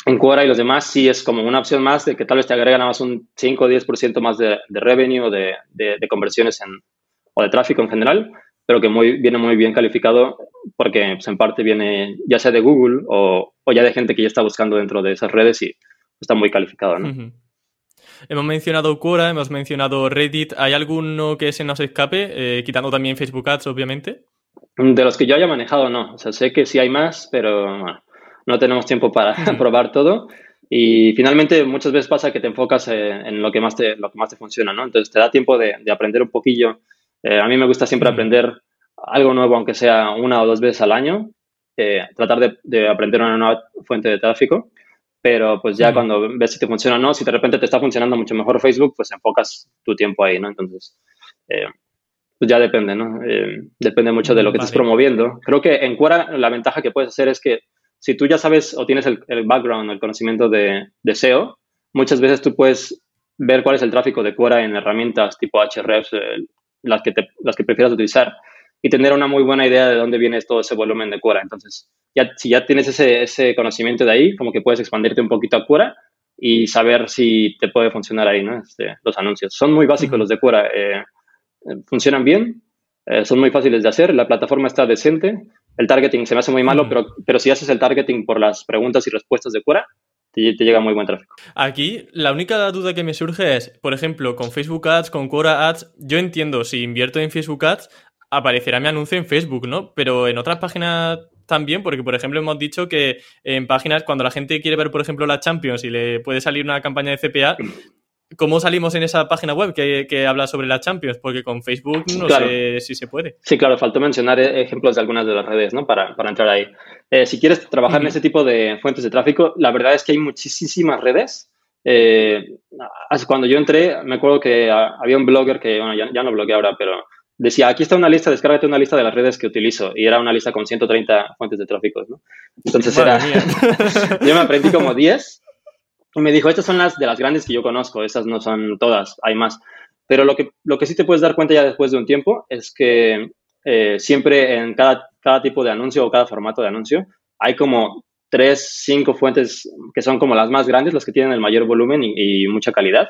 Speaker 2: en Quora y los demás sí es como una opción más de que tal vez te agrega nada más un 5 o 10% más de, de revenue o de, de, conversiones en, o de tráfico en general, pero que muy, viene muy bien calificado porque pues, en parte viene ya sea de Google o, o, ya de gente que ya está buscando dentro de esas redes y está muy calificado, ¿no?
Speaker 1: Hemos mencionado Quora, hemos mencionado Reddit. ¿Hay alguno que se nos escape? Eh, quitando también Facebook Ads, obviamente.
Speaker 2: De los que yo haya manejado, no. O sea, sé que sí hay más, pero no tenemos tiempo para [laughs] probar todo. Y finalmente muchas veces pasa que te enfocas en lo que más te, lo que más te funciona, ¿no? Entonces te da tiempo de, aprender un poquillo. Eh, a mí me gusta siempre aprender algo nuevo, aunque sea una o dos veces al año. Eh, tratar de, de, aprender una nueva fuente de tráfico pero pues ya cuando ves si te funciona o no, si de repente te está funcionando mucho mejor Facebook, pues enfocas tu tiempo ahí, ¿no? Entonces, eh, pues ya depende, ¿no? Eh, depende mucho de lo que estés promoviendo. Creo que en Quora la ventaja que puedes hacer es que si tú ya sabes o tienes el, el background, el conocimiento de, de, SEO, muchas veces tú puedes ver cuál es el tráfico de Quora en herramientas tipo Hrefs, eh, las, que te, las que prefieras utilizar, y tener una muy buena idea de dónde viene todo ese volumen de Quora. Entonces, ya, si ya tienes ese, ese, conocimiento de ahí, como que puedes expandirte un poquito a Quora y saber si te puede funcionar ahí, ¿no? Este, los anuncios. Son muy básicos los de Quora. Eh, funcionan bien, eh, son muy fáciles de hacer, la plataforma está decente, el targeting se me hace muy malo, pero, pero si haces el targeting por las preguntas y respuestas de Quora, te, te, llega muy buen tráfico.
Speaker 1: Aquí, la única duda que me surge es, por ejemplo, con Facebook Ads, con Quora Ads, yo entiendo, si invierto en Facebook Ads, aparecerá mi anuncio en Facebook, ¿no? Pero en otras páginas también, porque por ejemplo hemos dicho que en páginas, cuando la gente quiere ver, por ejemplo, la Champions y le puede salir una campaña de CPA, ¿cómo salimos en esa página web que, habla sobre la Champions? Porque con Facebook no sé si se puede.
Speaker 2: Sí, claro, faltó mencionar ejemplos de algunas de las redes, ¿no? Para, entrar ahí. Eh, si quieres trabajar en ese tipo de fuentes de tráfico, la verdad es que hay muchísimas redes. Eh, cuando yo entré, me acuerdo que había un blogger que, bueno, ya, ya no bloguea ahora, pero decía, aquí está una lista, descárgate una lista de las redes que utilizo. Y era una lista con 130 fuentes de tráfico, ¿no? Entonces era... [laughs] yo me aprendí como 10 y me dijo, estas son las de las grandes que yo conozco, esas no son todas, hay más. Pero lo que, lo que sí te puedes dar cuenta ya después de un tiempo es que eh, siempre en cada, cada tipo de anuncio o cada formato de anuncio hay como tres, cinco fuentes que son como las más grandes, las que tienen el mayor volumen y mucha calidad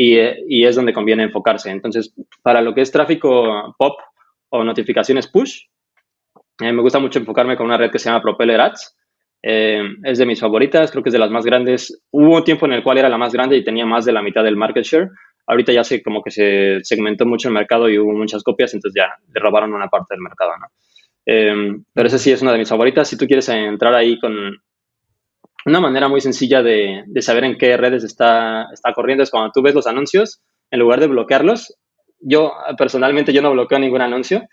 Speaker 2: y, es donde conviene enfocarse. Entonces, para lo que es tráfico pop o notificaciones push, eh, me gusta mucho enfocarme con una red que se llama Propeller Ads. Eh, es de mis favoritas, creo que es de las más grandes. Hubo un tiempo en el cual era la más grande y tenía más de la mitad del market share. Ahorita ya sé como que se segmentó mucho el mercado y hubo muchas copias, entonces ya le robaron una parte del mercado, ¿no? Eh, pero esa sí es una de mis favoritas. Si tú quieres entrar ahí con, una manera muy sencilla de, saber en qué redes está, está corriendo es cuando tú ves los anuncios, en lugar de bloquearlos, yo personalmente yo no bloqueo ningún anuncio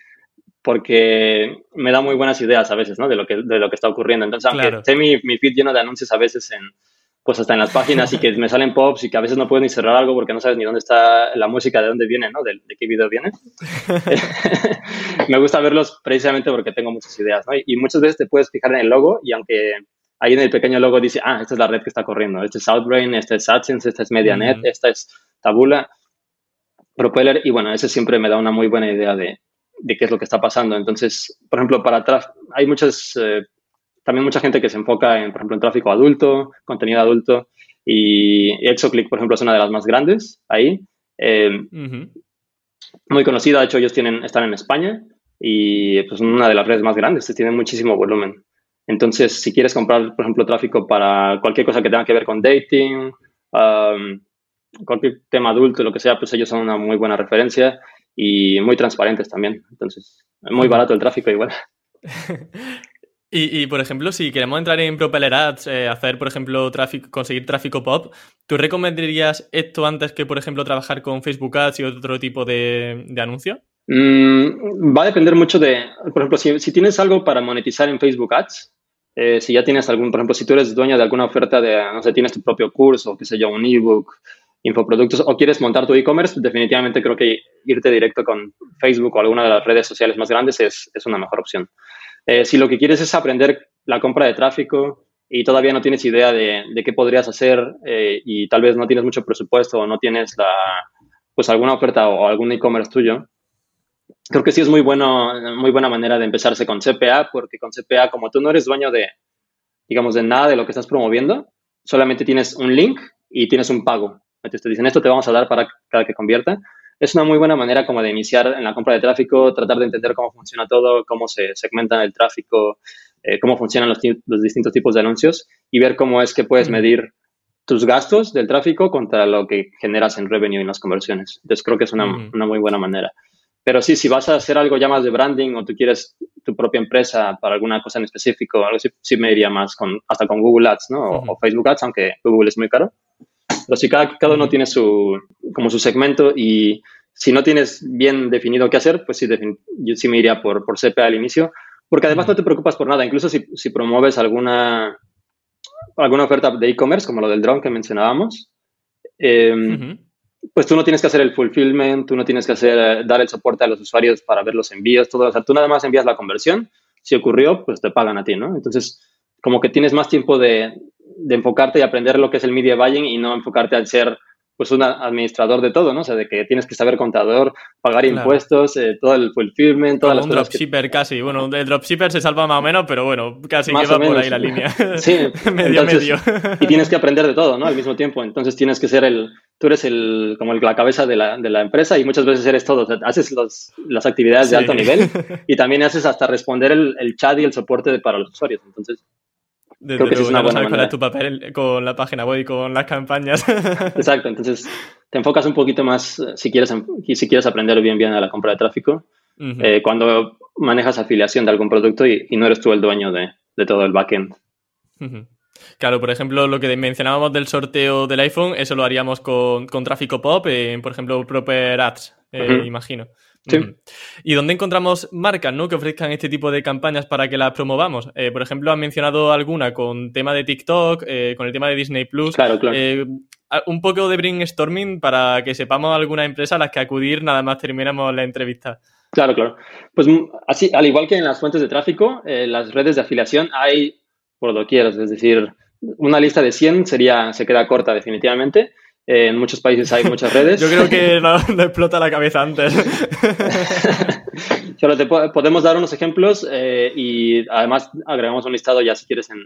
Speaker 2: porque me da muy buenas ideas a veces, ¿no? De lo que, de lo que está ocurriendo. Entonces, aunque esté mi, mi feed lleno de anuncios a veces en, pues hasta en las páginas y que me salen pops y que a veces no puedes ni cerrar algo porque no sabes ni dónde está la música, de dónde viene, ¿no? De, de qué video viene. [laughs] [laughs] me gusta verlos precisamente porque tengo muchas ideas, ¿no? y, muchas veces te puedes fijar en el logo y aunque ahí en el pequeño logo dice, ah, esta es la red que está corriendo, este es Outbrain, este es AdSense, esta es MediaNet, esta es Tabula, Propeller, y bueno, ese siempre me da una muy buena idea de, qué es lo que está pasando. Entonces, por ejemplo, para atrás, hay muchas, eh, también mucha gente que se enfoca en, por ejemplo, en tráfico adulto, contenido adulto, y Exoclick, por ejemplo, es una de las más grandes ahí. Eh, muy conocida, de hecho, ellos tienen, están en España y pues una de las redes más grandes, tienen muchísimo volumen. Entonces, si quieres comprar, por ejemplo, tráfico para cualquier cosa que tenga que ver con dating, um, cualquier tema adulto, lo que sea, pues ellos son una muy buena referencia y muy transparentes también. Entonces, es muy barato el tráfico igual. [laughs]
Speaker 1: y, por ejemplo, si queremos entrar en Propeller Ads, eh, hacer, por ejemplo, tráfico, conseguir tráfico pop, ¿tú recomendarías esto antes que, por ejemplo, trabajar con Facebook Ads y otro tipo de, de anuncio?
Speaker 2: Mm, va a depender mucho de, por ejemplo, si, tienes algo para monetizar en Facebook Ads, eh, si ya tienes algún, por ejemplo, si tú eres dueño de alguna oferta de, no sé, tienes tu propio curso, qué sé yo, un ebook, infoproductos, o quieres montar tu e-commerce, definitivamente creo que irte directo con Facebook o alguna de las redes sociales más grandes es, es una mejor opción. Eh, si lo que quieres es aprender la compra de tráfico y todavía no tienes idea de, qué podrías hacer eh, y tal vez no tienes mucho presupuesto o no tienes la, pues alguna oferta o algún e-commerce tuyo, creo que sí es muy, bueno, muy buena manera de empezarse con CPA, porque con CPA, como tú no eres dueño de, digamos, de nada de lo que estás promoviendo, solamente tienes un link y tienes un pago. Entonces te dicen, esto te vamos a dar para cada que convierta. Es una muy buena manera como de iniciar en la compra de tráfico, tratar de entender cómo funciona todo, cómo se segmenta el tráfico, eh, cómo funcionan los, los, distintos tipos de anuncios y ver cómo es que puedes medir tus gastos del tráfico contra lo que generas en revenue y en las conversiones. Entonces creo que es una, una muy buena manera. Pero sí, si vas a hacer algo ya más de branding o tú quieres tu propia empresa para alguna cosa en específico, algo así, sí me iría más con, hasta con Google Ads, ¿no? O, Facebook Ads, aunque Google es muy caro. Pero si cada, cada uno tiene su, como su segmento y si no tienes bien definido qué hacer, pues sí, yo sí me iría por, por CPA al inicio, porque además no te preocupas por nada, incluso si, si promueves alguna, alguna oferta de e-commerce, como lo del drone que mencionábamos, eh, pues tú no tienes que hacer el fulfillment, tú no tienes que hacer, eh, dar el soporte a los usuarios para ver los envíos, todo. O sea, tú nada más envías la conversión. Si ocurrió, pues te pagan a ti, ¿no? Entonces, como que tienes más tiempo de, de enfocarte y aprender lo que es el media buying y no enfocarte al ser pues un administrador de todo, ¿no? O sea, de que tienes que saber contador, pagar impuestos, eh, todo el fulfillment, todas
Speaker 1: Como las un dropshipper casi. Bueno, el dropshipper se salva más o menos, pero bueno, casi que va por ahí la línea. [laughs]
Speaker 2: Sí, [laughs] medio medio. y tienes que aprender de todo, ¿no? Al mismo tiempo. Entonces tienes que ser el, tú eres el, como el, la cabeza de la, de la empresa y muchas veces eres todo. O sea, haces los, las actividades de alto nivel [laughs] y también haces hasta responder el, el chat y el soporte para los usuarios. Entonces,
Speaker 1: Creo que es una buena cuál es tu papel con la página web y con las campañas. [laughs]
Speaker 2: Exacto, entonces te enfocas un poquito más eh, si quieres, si quieres aprender bien bien a la compra de tráfico, eh, cuando manejas afiliación de algún producto y, no eres tú el dueño de, de todo el backend.
Speaker 1: Claro, por ejemplo, lo que mencionábamos del sorteo del iPhone, eso lo haríamos con, con tráfico pop, en, por ejemplo, Proper Ads, eh, imagino. ¿Y dónde encontramos marcas ¿no? que ofrezcan este tipo de campañas para que las promovamos? Eh, por ejemplo, han mencionado alguna con tema de TikTok, eh, con el tema de Disney Plus.
Speaker 2: Claro, claro. Eh,
Speaker 1: un poco de brainstorming para que sepamos alguna empresa a las que acudir nada más terminamos la entrevista.
Speaker 2: Claro, claro. Pues mm, así, al igual que en las fuentes de tráfico, las redes de afiliación hay por lo quieras. Es decir, una lista de 100 sería, se queda corta definitivamente en muchos países hay muchas redes. [laughs]
Speaker 1: Yo creo que no, explota la cabeza antes. [laughs]
Speaker 2: Solo te podemos dar unos ejemplos eh, y además agregamos un listado ya si quieres en,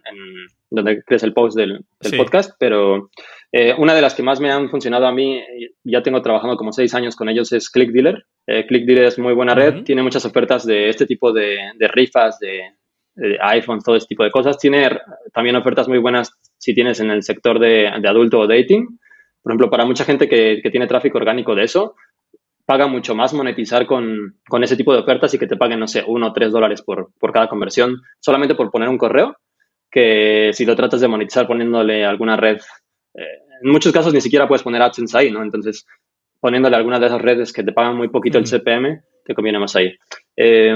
Speaker 2: donde crees el post del, podcast, pero eh, una de las que más me han funcionado a mí, ya tengo trabajando como seis años con ellos, es ClickDealer. Eh, ClickDealer es muy buena red, tiene muchas ofertas de este tipo de, rifas, de, de, iPhones, todo este tipo de cosas. Tiene también ofertas muy buenas si tienes en el sector de, de adulto o dating. Por ejemplo, para mucha gente que, tiene tráfico orgánico de eso, paga mucho más monetizar con, ese tipo de ofertas y que te paguen, no sé, uno o tres dólares por, cada conversión, solamente por poner un correo, que si lo tratas de monetizar poniéndole alguna red, eh, en muchos casos ni siquiera puedes poner AdSense ahí, ¿no? Entonces, poniéndole alguna de esas redes que te pagan muy poquito el CPM, te conviene más ahí. Eh,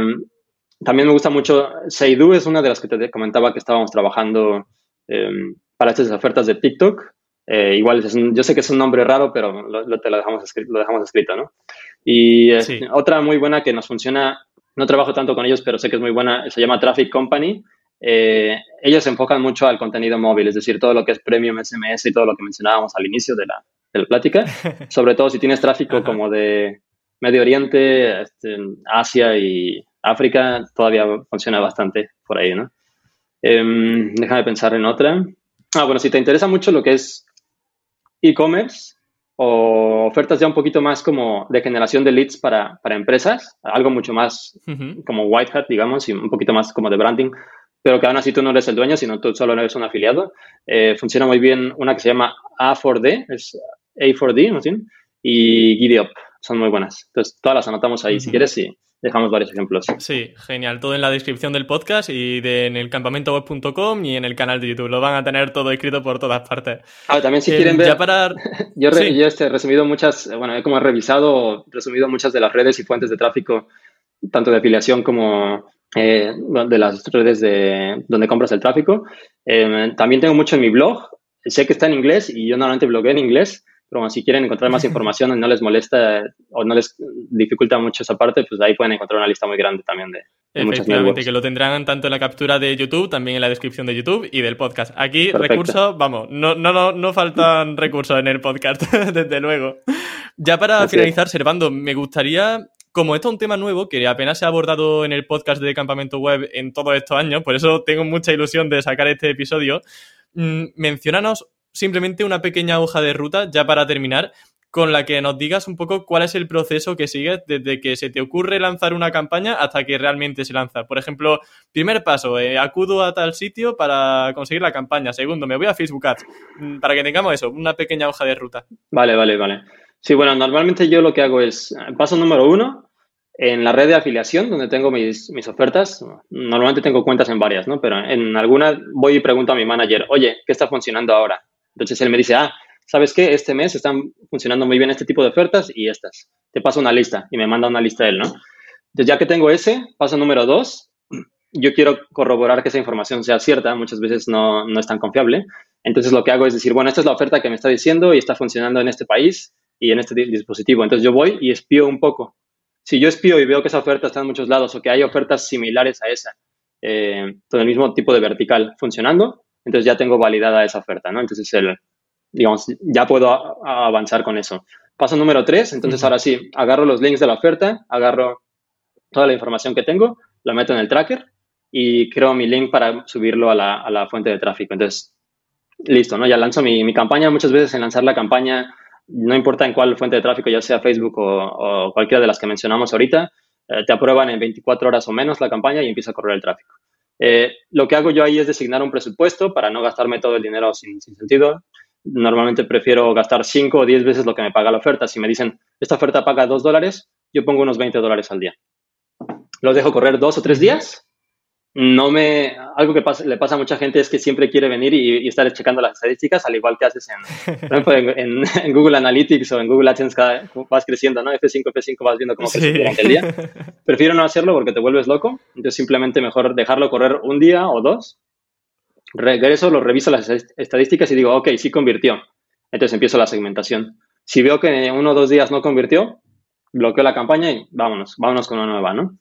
Speaker 2: también me gusta mucho, Seidu es una de las que te comentaba que estábamos trabajando eh, para estas ofertas de TikTok. Eh, igual, yo sé que es un nombre raro, pero lo, te lo dejamos, escrito, lo dejamos escrito, ¿no? Y eh, otra muy buena que nos funciona, no trabajo tanto con ellos, pero sé que es muy buena, se llama Traffic Company. Eh, ellos se enfocan mucho al contenido móvil, es decir, todo lo que es premium SMS y todo lo que mencionábamos al inicio de la, de la plática, [laughs] sobre todo si tienes tráfico como de Medio Oriente, este, Asia y África, todavía funciona bastante por ahí, ¿no? Em, déjame pensar en otra. Ah, bueno, si te interesa mucho lo que es e-commerce o ofertas ya un poquito más como de generación de leads para, para empresas, algo mucho más como white hat, digamos, y un poquito más como de branding, pero que aún así tú no eres el dueño, sino tú solo eres un afiliado. Eh, funciona muy bien una que se llama A4D, es A4D, ¿no? Y Giddy Up, son muy buenas. Entonces, todas las anotamos ahí. Si quieres, sí, dejamos varios ejemplos.
Speaker 1: Sí, genial. Todo en la descripción del podcast y de, en el campamentoweb.com y en el canal de YouTube. Lo van a tener todo escrito por todas partes.
Speaker 2: Ah, también si quieren ver... [laughs] yo, he este, resumido muchas, bueno, he como revisado, resumido muchas de las redes y fuentes de tráfico, tanto de afiliación como eh, de las redes de donde compras el tráfico. Eh, también tengo mucho en mi blog. Sé que está en inglés y yo normalmente blogueo en inglés, pero si quieren encontrar más información y no les molesta o no les dificulta mucho esa parte, pues ahí pueden encontrar una lista muy grande también de,
Speaker 1: Efectivamente, que lo tendrán tanto en la captura de YouTube, también en la descripción de YouTube y del podcast. Aquí, recursos, vamos, no, no, no, no faltan [laughs] recursos en el podcast, [laughs] desde luego. Ya para finalizar, Servando, me gustaría como esto es un tema nuevo que apenas se ha abordado en el podcast de Campamento Web en todos estos años, por eso tengo mucha ilusión de sacar este episodio, mmm, mencionanos simplemente una pequeña hoja de ruta ya para terminar con la que nos digas un poco cuál es el proceso que sigues desde que se te ocurre lanzar una campaña hasta que realmente se lanza. Por ejemplo, primer paso, eh, acudo a tal sitio para conseguir la campaña. Segundo, me voy a Facebook Ads. Mm, para que tengamos eso, una pequeña hoja de ruta.
Speaker 2: Vale, vale, vale. Sí, bueno, normalmente yo lo que hago es, eh, paso número uno, en la red de afiliación, donde tengo mis, mis, ofertas, normalmente tengo cuentas en varias, ¿no? Pero en alguna voy y pregunto a mi manager, oye, ¿qué está funcionando ahora? Entonces él me dice, ah, ¿sabes qué? Este mes están funcionando muy bien este tipo de ofertas y estas. Te paso una lista y me manda una lista él, ¿no? Entonces ya que tengo ese, paso número dos, yo quiero corroborar que esa información sea cierta, muchas veces no, no es tan confiable. Entonces lo que hago es decir, bueno, esta es la oferta que me está diciendo y está funcionando en este país y en este dispositivo. Entonces yo voy y espío un poco. Si yo espío y veo que esa oferta está en muchos lados o que hay ofertas similares a esa, eh, con el mismo tipo de vertical funcionando, entonces ya tengo validada esa oferta, ¿no? Entonces, el, digamos, ya puedo avanzar con eso. Paso número tres, entonces ahora sí, agarro los links de la oferta, agarro toda la información que tengo, la meto en el tracker y creo mi link para subirlo a la, a la fuente de tráfico. Entonces, listo, ¿no? Ya lanzo mi, mi, campaña. Muchas veces en lanzar la campaña, no importa en cuál fuente de tráfico, ya sea Facebook o, o cualquiera de las que mencionamos ahorita, eh, te aprueban en 24 horas o menos la campaña y empieza a correr el tráfico. Eh, lo que hago yo ahí es designar un presupuesto para no gastarme todo el dinero sin, sentido. Normalmente prefiero gastar 5 o 10 veces lo que me paga la oferta. Si me dicen, esta oferta paga 2 dólares, yo pongo unos 20 dólares al día. Los dejo correr dos o tres días no me. Algo que le pasa a mucha gente es que siempre quiere venir y, estar checando las estadísticas, al igual que haces en, en, Google Analytics o en Google AdSense, cada, vas creciendo, ¿no? F5, F5 vas viendo cómo crece durante el día. Prefiero no hacerlo porque te vuelves loco. Entonces, simplemente mejor dejarlo correr un día o dos. Regreso, lo reviso las estadísticas y digo, ok, sí convirtió. Entonces empiezo la segmentación. Si veo que uno o dos días no convirtió, bloqueo la campaña y vámonos, vámonos con una nueva, ¿no?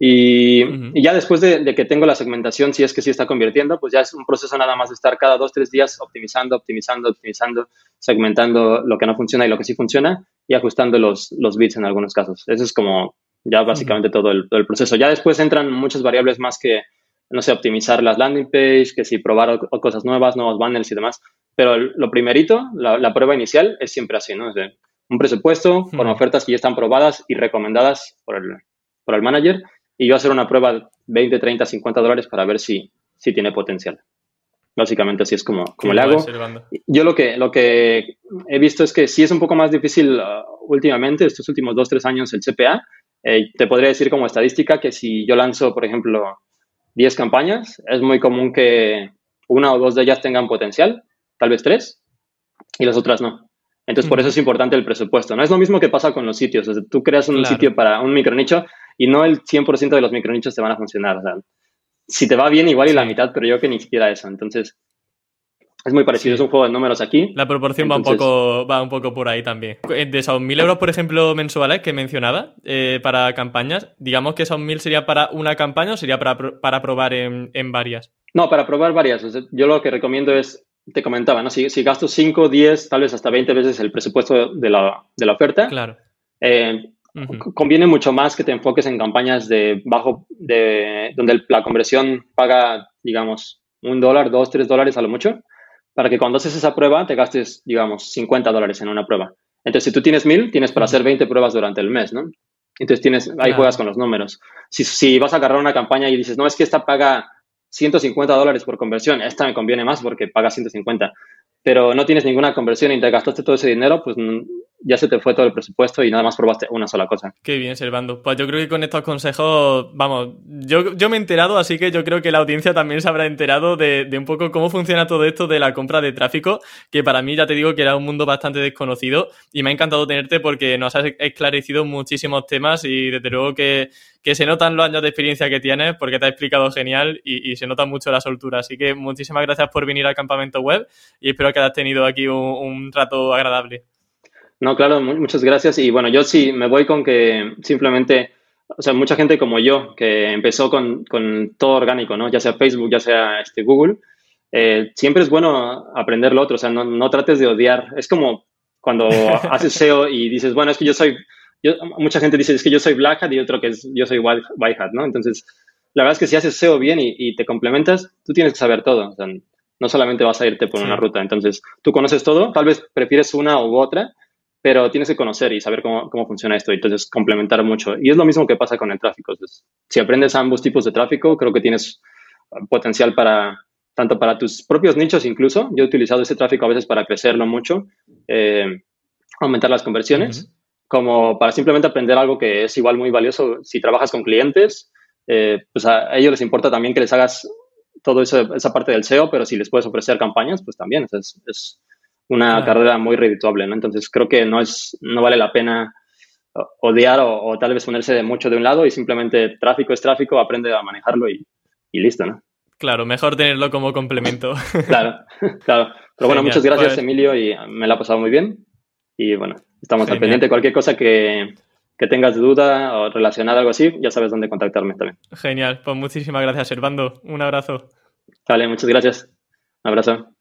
Speaker 2: Y, ya después de, que tengo la segmentación, si es que sí está convirtiendo, pues ya es un proceso nada más de estar cada dos, tres días optimizando, optimizando, optimizando, segmentando lo que no funciona y lo que sí funciona y ajustando los, los bits en algunos casos. Eso es como ya básicamente todo, el, proceso. Ya después entran muchas variables más que, no sé, optimizar las landing page, que si probar cosas nuevas, nuevos banners y demás. Pero lo primerito, la, prueba inicial, es siempre así, ¿no? Es de un presupuesto con ofertas que ya están probadas y recomendadas por el, por el manager y yo hacer una prueba 20, 30, 50 dólares para ver si, si tiene potencial. Básicamente así es como, como le hago. Yo lo que, lo que he visto es que sí es un poco más difícil uh, últimamente, estos últimos 2, 3 años, el CPA. Eh, te podría decir como estadística que si yo lanzo, por ejemplo, 10 campañas, es muy común que una o dos de ellas tengan potencial, tal vez tres, y las otras no. Entonces, por eso es importante el presupuesto. No es lo mismo que pasa con los sitios. tú creas un sitio para un micronicho y no el 100% de los micronichos te van a funcionar. O sea, si te va bien, igual y la mitad, pero yo que ni siquiera eso. Entonces, es muy parecido, es un juego de números aquí.
Speaker 1: La proporción va, un poco, va un poco por ahí también. De esos 1.000 euros, por ejemplo, mensuales que mencionaba eh, para campañas, digamos que esos 1.000 sería para una campaña o sería para, para probar en, en, varias?
Speaker 2: No, para probar varias. yo lo que recomiendo es, te comentaba, ¿no? si, si gasto 5, 10, tal vez hasta 20 veces el presupuesto de la, de la oferta,
Speaker 1: claro.
Speaker 2: Eh, Conviene mucho más que te enfoques en campañas de bajo, de, donde la conversión paga, digamos, un dólar, dos, tres dólares a lo mucho, para que cuando haces esa prueba te gastes, digamos, 50 dólares en una prueba. Entonces, si tú tienes mil, tienes para hacer 20 pruebas durante el mes, ¿no? Entonces, tienes, ahí juegas con los números. Si, si vas a agarrar una campaña y dices, no, es que esta paga 150 dólares por conversión, esta me conviene más porque paga 150, pero no tienes ninguna conversión y te gastaste todo ese dinero, pues ya se te fue todo el presupuesto y nada más probaste una sola cosa.
Speaker 1: Qué bien, Servando. Pues yo creo que con estos consejos, vamos, yo, yo me he enterado, así que yo creo que la audiencia también se habrá enterado de, un poco cómo funciona todo esto de la compra de tráfico, que para mí ya te digo que era un mundo bastante desconocido y me ha encantado tenerte porque nos has esclarecido muchísimos temas y desde luego que, que se notan los años de experiencia que tienes porque te ha explicado genial y, se nota mucho la soltura. Así que muchísimas gracias por venir al campamento web y espero que hayas tenido aquí un rato agradable.
Speaker 2: No, claro, muchas gracias. Y bueno, yo sí me voy con que simplemente, o sea, mucha gente como yo, que empezó con, con todo orgánico, ¿no? Ya sea Facebook, ya sea este, Google, eh, siempre es bueno aprender lo otro, o sea, no, no trates de odiar. Es como cuando [laughs] haces SEO y dices, bueno, es que yo soy, yo, mucha gente dice, es que yo soy Black Hat y otro que es, yo soy White, white Hat, ¿no? Entonces, la verdad es que si haces SEO bien y, y, te complementas, tú tienes que saber todo, o sea, no solamente vas a irte por sí. una ruta. Entonces, tú conoces todo, tal vez prefieres una u otra, pero tienes que conocer y saber cómo, cómo, funciona esto y entonces complementar mucho. Y es lo mismo que pasa con el tráfico. Entonces, si aprendes ambos tipos de tráfico, creo que tienes potencial para, tanto para tus propios nichos incluso. Yo he utilizado ese tráfico a veces para crecerlo mucho, eh, aumentar las conversiones, uh -huh. como para simplemente aprender algo que es igual muy valioso. Si trabajas con clientes, eh, pues a ellos les importa también que les hagas eso, esa parte del SEO, pero si les puedes ofrecer campañas, pues también es, es una claro. carrera muy redituable, ¿no? Entonces creo que no es, no vale la pena odiar o, o, tal vez ponerse de mucho de un lado y simplemente tráfico es tráfico, aprende a manejarlo y, y listo, ¿no?
Speaker 1: Claro, mejor tenerlo como complemento. [laughs]
Speaker 2: claro, [laughs] claro. Pero bueno, muchas gracias, pues... Emilio, y me la ha pasado muy bien. Y bueno, estamos Genial. al pendiente. Cualquier cosa que, que tengas duda o relacionada algo así, ya sabes dónde contactarme también.
Speaker 1: Genial, pues muchísimas gracias, Servando. Un abrazo.
Speaker 2: Vale, muchas gracias. Un abrazo.